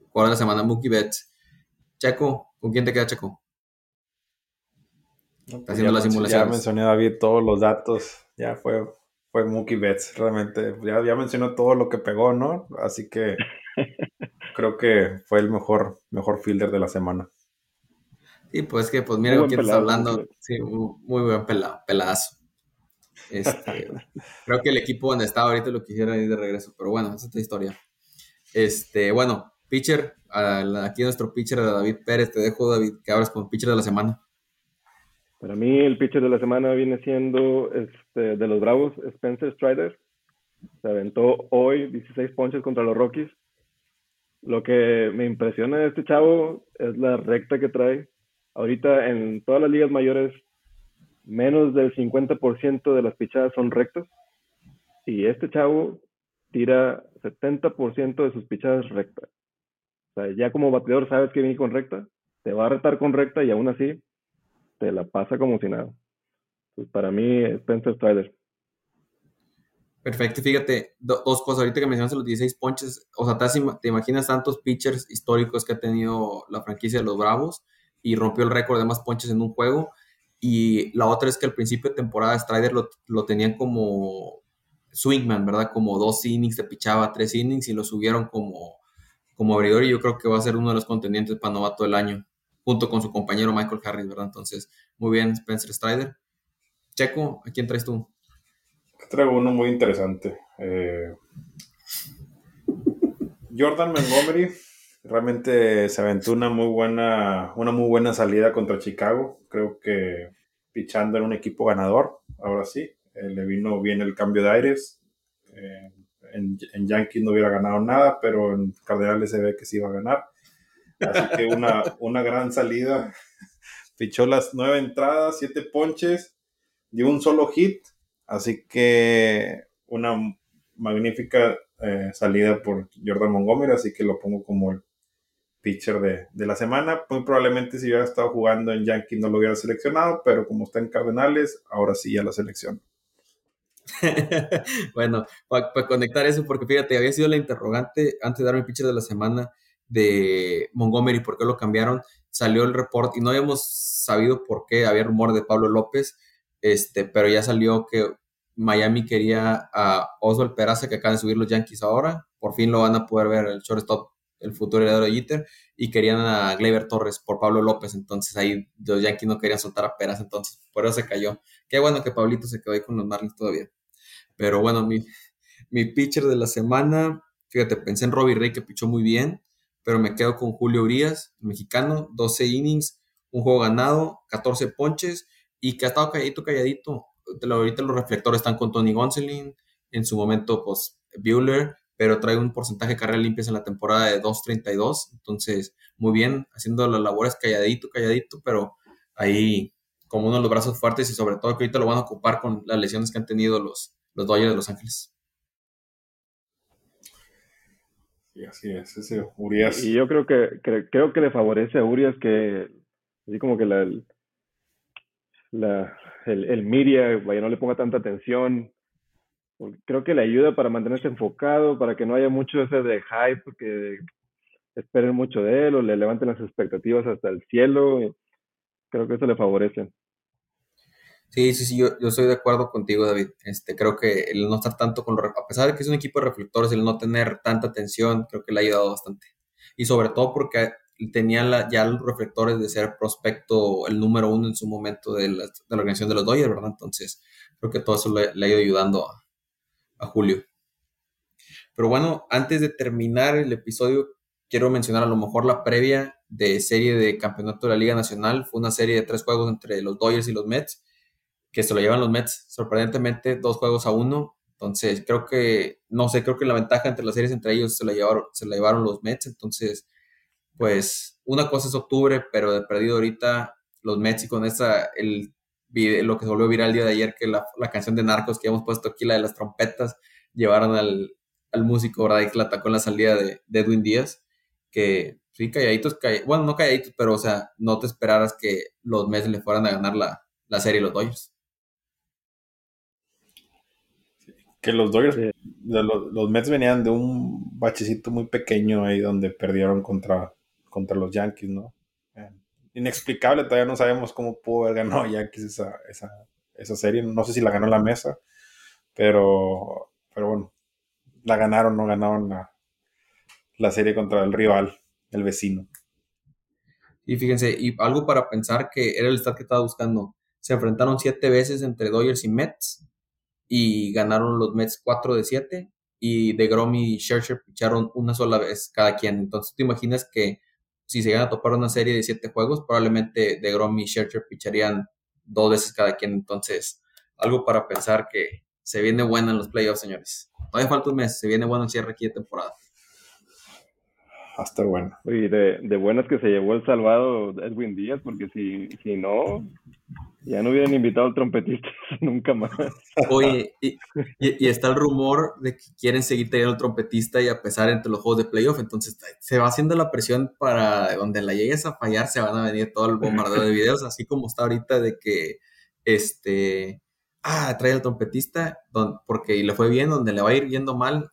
Jugador de la semana, Mookie Betts. Chaco, ¿con quién te queda Chaco? Está haciendo la simulación. Ya mencioné David todos los datos, ya fue, fue Mookie Betts, realmente. Ya, ya mencionó todo lo que pegó, ¿no? Así que creo que fue el mejor, mejor fielder de la semana. Sí, pues que, pues mira quién está hablando. Sí, muy, buen pelado, pelazo. Este, creo que el equipo donde estaba ahorita lo quisiera ir de regreso, pero bueno, esa es otra historia. Este, bueno, pitcher, aquí nuestro pitcher David Pérez, te dejo David, que abres con pitcher de la semana. Para mí el pitcher de la semana viene siendo este, de los Bravos, Spencer Strider. Se aventó hoy 16 ponches contra los Rockies. Lo que me impresiona de este chavo es la recta que trae Ahorita en todas las ligas mayores, menos del 50% de las pichadas son rectas. Y este chavo tira 70% de sus pichadas rectas. O sea, ya como bateador sabes que viene con recta, te va a retar con recta y aún así te la pasa como si nada. Pues para mí, Spencer Strider. Perfecto, fíjate, dos cosas. Ahorita que mencionaste los 16 ponches, o sea, te, imaginas tantos pitchers históricos que ha tenido la franquicia de los Bravos y rompió el récord de más ponches en un juego. Y la otra es que al principio de temporada Strider lo, lo tenían como swingman, ¿verdad? Como dos innings, te pichaba tres innings y lo subieron como, como abridor y yo creo que va a ser uno de los contendientes para novato del año, junto con su compañero Michael Harris, ¿verdad? Entonces, muy bien, Spencer Strider. Checo, ¿a quién traes tú? Traigo uno muy interesante. Eh, Jordan Montgomery Realmente se aventó una muy buena, una muy buena salida contra Chicago. Creo que pichando en un equipo ganador, ahora sí. Eh, le vino bien el cambio de aires. Eh, en, en, Yankees no hubiera ganado nada, pero en Cardenales se ve que sí iba a ganar. Así que una, una gran salida. Pichó las nueve entradas, siete ponches, dio un solo hit. Así que una magnífica eh, salida por Jordan Montgomery, así que lo pongo como el pitcher de, la semana. Muy probablemente si hubiera estado jugando en Yankee no lo hubiera seleccionado, pero como está en Cardenales, ahora sí ya la selección. bueno, para, conectar eso, porque fíjate, había sido la interrogante antes de darme el pitcher de la semana de Montgomery, por qué lo cambiaron, salió el report y no habíamos sabido por qué, había rumor de Pablo López, este, pero ya salió que Miami quería a Oswald Peraza, que acaban de subir los Yankees ahora, por fin lo van a poder ver el shortstop el futuro heredero de Jeter, y querían a Gleyber Torres por Pablo López, entonces ahí los Yankees no querían soltar a Peras, entonces por eso se cayó. Qué bueno que Pablito se quedó ahí con los Marlins todavía. Pero bueno, mi, mi pitcher de la semana, fíjate, pensé en Robbie Ray que pichó muy bien, pero me quedo con Julio Urias, mexicano, 12 innings, un juego ganado, 14 ponches y que ha estado calladito, calladito. Ahorita los reflectores están con Tony Gonsolin, en su momento, pues, Bueller, pero trae un porcentaje de carreras limpias en la temporada de 2.32. Entonces, muy bien, haciendo las labores calladito, calladito, pero ahí como uno de los brazos fuertes y sobre todo que ahorita lo van a ocupar con las lesiones que han tenido los, los Dodgers de Los Ángeles. Sí, así es, ese Urias. Y yo creo que, creo que le favorece a Urias que, así como que la, el, el media, vaya, no le ponga tanta atención, creo que le ayuda para mantenerse enfocado, para que no haya mucho ese de hype, que esperen mucho de él o le levanten las expectativas hasta el cielo. Creo que eso le favorece. Sí, sí, sí, yo, yo estoy de acuerdo contigo, David. Este, creo que el no estar tanto con los, a pesar de que es un equipo de reflectores, el no tener tanta atención, creo que le ha ayudado bastante. Y sobre todo porque tenía la, ya los reflectores de ser prospecto el número uno en su momento de la, de la organización de los Dodgers, ¿verdad? Entonces, creo que todo eso le, ha ido ayudando a, a Julio. Pero bueno, antes de terminar el episodio, quiero mencionar a lo mejor la previa de serie de campeonato de la Liga Nacional. Fue una serie de tres juegos entre los Dodgers y los Mets, que se lo llevan los Mets, sorprendentemente, dos juegos a uno. Entonces, creo que, no sé, creo que la ventaja entre las series entre ellos se la llevaron, se la llevaron los Mets. Entonces, pues, una cosa es octubre, pero de perdido ahorita los Mets y con esa, el lo que se volvió viral el día de ayer, que la, la canción de Narcos que hemos puesto aquí, la de las trompetas, llevaron al, al músico, ¿verdad? Que la atacó en la salida de, de Edwin Díaz, que sí, calladitos, bueno, no calladitos, pero o sea, no te esperaras que los Mets le fueran a ganar la, la serie los Dodgers. Que los Dodgers, los, los, Mets venían de un bachecito muy pequeño ahí donde perdieron contra, contra los Yankees, ¿no? inexplicable, todavía no sabemos cómo pudo haber ganado Yankees esa, esa, esa serie. No sé si la ganó la mesa, pero, pero bueno, la ganaron, no ganaron la, la serie contra el rival, el vecino. Y fíjense, y algo para pensar que era el stat que estaba buscando. Se enfrentaron siete veces entre Dodgers y Mets y ganaron los Mets cuatro de siete y DeGrom y Scherzer picharon una sola vez cada quien. Entonces, ¿te imaginas que si se llegan a topar una serie de siete juegos, probablemente de Grom y Scherzer picharían dos veces cada quien. Entonces, algo para pensar que se viene bueno en los playoffs, señores. Todavía falta un mes, se viene bueno el cierre aquí de temporada. Hasta bueno. Y de, de buenas que se llevó el salvado Edwin Díaz, porque si, si no, ya no hubieran invitado al trompetista nunca más. Oye, y, está el rumor de que quieren seguir teniendo al trompetista y a pesar entre los juegos de playoff, entonces se va haciendo la presión para donde la llegues a fallar, se van a venir todo el bombardeo de videos, así como está ahorita de que, este, ah, trae al trompetista, porque le fue bien, donde le va a ir yendo mal.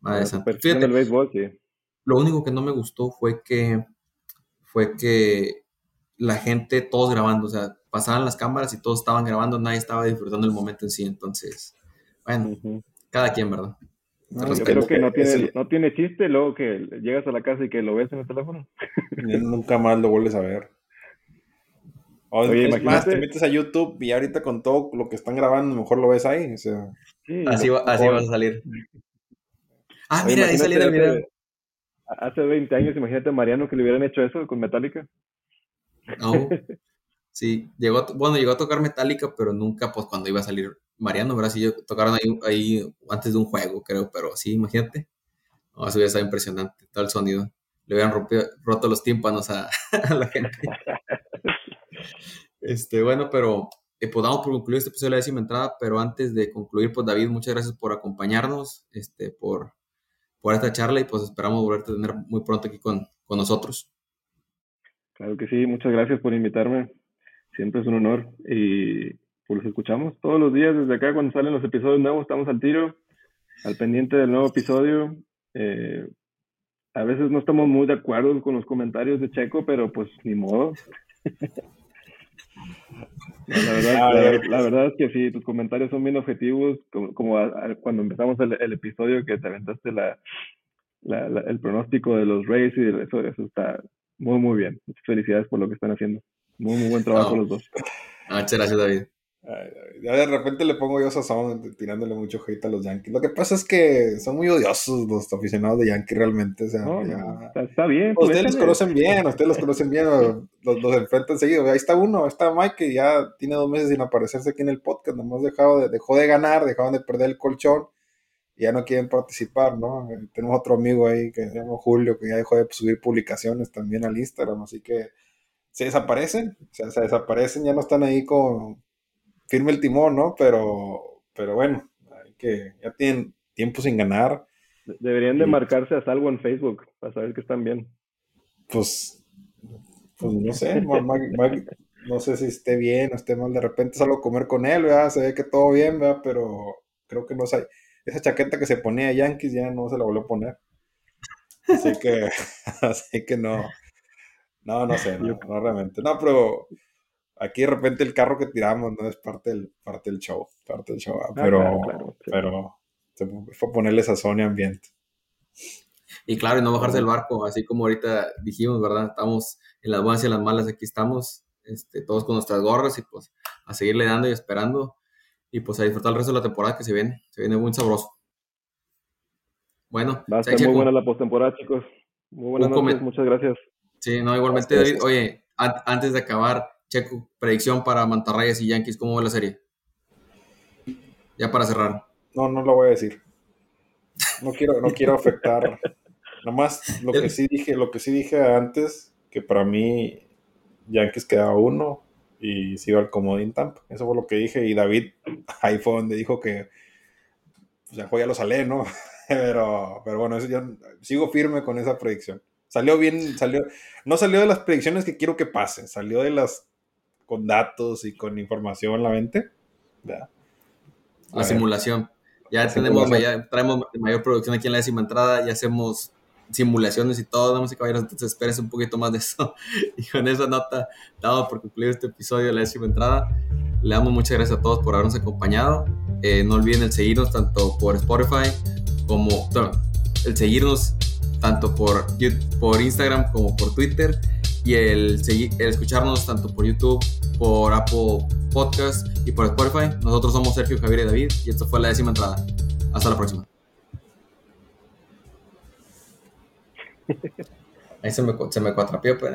Madre Fíjate, el béisbol, sí. Lo único que no me gustó fue que, fue que la gente, todos grabando, o sea, pasaban las cámaras y todos estaban grabando, nadie estaba disfrutando el momento en sí, entonces, bueno, cada quien, ¿verdad? yo creo que no tiene, no tiene chiste luego que llegas a la casa y que lo ves en el teléfono. Nunca más lo vuelves a ver. Oye, más, te metes a YouTube y ahorita con todo lo que están grabando, mejor lo ves ahí. O sea, así, así vas a salir. Ah, mira, ahí salió el video. Hace 20 años, imagínate a Mariano que le hubieran hecho eso con Metallica. No. Sí, llegó, bueno, llegó a tocar Metallica, pero nunca, pues, cuando iba a salir Mariano, ¿verdad? Sí, tocaron ahí, ahí antes de un juego, creo, pero sí, imagínate. No, eso hubiera estado impresionante, todo el sonido. Le hubieran roto los tímpanos a, la gente. Este, bueno, pero eh, pues este episodio de la décima entrada, pero antes de concluir, pues David, muchas gracias por acompañarnos, este, por, por esta charla y pues esperamos volverte a tener muy pronto aquí con, con nosotros. Claro que sí, muchas gracias por invitarme siempre es un honor y pues los escuchamos todos los días desde acá cuando salen los episodios nuevos, estamos al tiro, al pendiente del nuevo episodio. Eh, a veces no estamos muy de acuerdo con los comentarios de Checo, pero pues ni modo. La verdad, la, verdad, es que sí, tus comentarios son bien objetivos, como, cuando empezamos el, episodio que te aventaste la, el pronóstico de los Rays y eso, eso está muy, muy bien. Muchas felicidades por lo que están haciendo. Muy, muy buen trabajo los dos. Ah, muchas gracias, David. Ya de repente le pongo yo sazón tirándole mucho hate a los Yankees. Lo que pasa es que son muy odiosos los aficionados de Yankees realmente. O sea, está, bien. Ustedes los conocen bien, ustedes los conocen bien, los, los enfrentan seguido. Ahí está uno, ahí está Mike, que ya tiene dos meses sin aparecerse aquí en el podcast. Nomás dejado de, dejó de ganar, dejaron de perder el colchón y ya no quieren participar, ¿no? Tenemos otro amigo ahí que se llama Julio, que ya dejó de subir publicaciones también al Instagram, así que se desaparecen, o sea, se desaparecen, ya no están ahí con firme el timón, ¿no? Pero, pero bueno, hay que, ya tienen tiempo sin ganar. Deberían de marcarse a salvo en Facebook para saber que están bien. Pues, pues no sé, no sé si esté bien o esté mal. De repente salgo a comer con él, ¿verdad? Se ve que todo bien, ¿verdad? Pero creo que no sé. Esa chaqueta que se ponía a Yankees ya no se la volvió a poner. Así que, así que no. No, no sé, no, no realmente. No, pero aquí de repente el carro que tiramos no es parte del, parte del show, parte del show, ah, pero, pero fue ponerle sazón y ambiente. Y claro, y no bajarse del barco, así como ahorita dijimos, ¿verdad? Estamos en las buenas y en las malas, aquí estamos, este, todos con nuestras gorras y pues a seguirle dando y esperando y pues a disfrutar el resto de la temporada que se viene, se viene muy sabroso. Bueno, va a ser muy buena la postemporada, chicos. Muy buenas noches, muchas gracias. Sí, no, igualmente, David, oye, antes de acabar, Checo, predicción para Mantarrayas y Yankees, ¿cómo va la serie? Ya para cerrar. No, no lo voy a decir. No quiero, no quiero afectar. Nada más lo que sí dije, lo que sí dije antes, que para mí Yankees quedaba uno y se iba al comodín Tampa. Eso fue lo que dije. Y David, ahí fue donde dijo que pues, ya, ya lo salé, ¿no? pero, pero bueno, eso ya, sigo firme con esa predicción. Salió bien, salió, no salió de las predicciones que quiero que pasen, salió de las con datos y con información la mente. La simulación. Ya tenemos, ya traemos mayor producción aquí en la décima entrada, ya hacemos simulaciones y todo, vamos a caballeros, entonces espérense un poquito más de eso. Y con esa nota, dado por concluir este episodio de la décima entrada, le damos muchas gracias a todos por habernos acompañado. Eh, no olviden el seguirnos tanto por Spotify como, el seguirnos tanto por, por Instagram como por Twitter y el, escucharnos tanto por YouTube, por Apple Podcast y por Spotify. Nosotros somos Sergio, Javier y David y esto fue la décima entrada. Hasta la próxima. Ahí se me, se me cuatrapió, pues,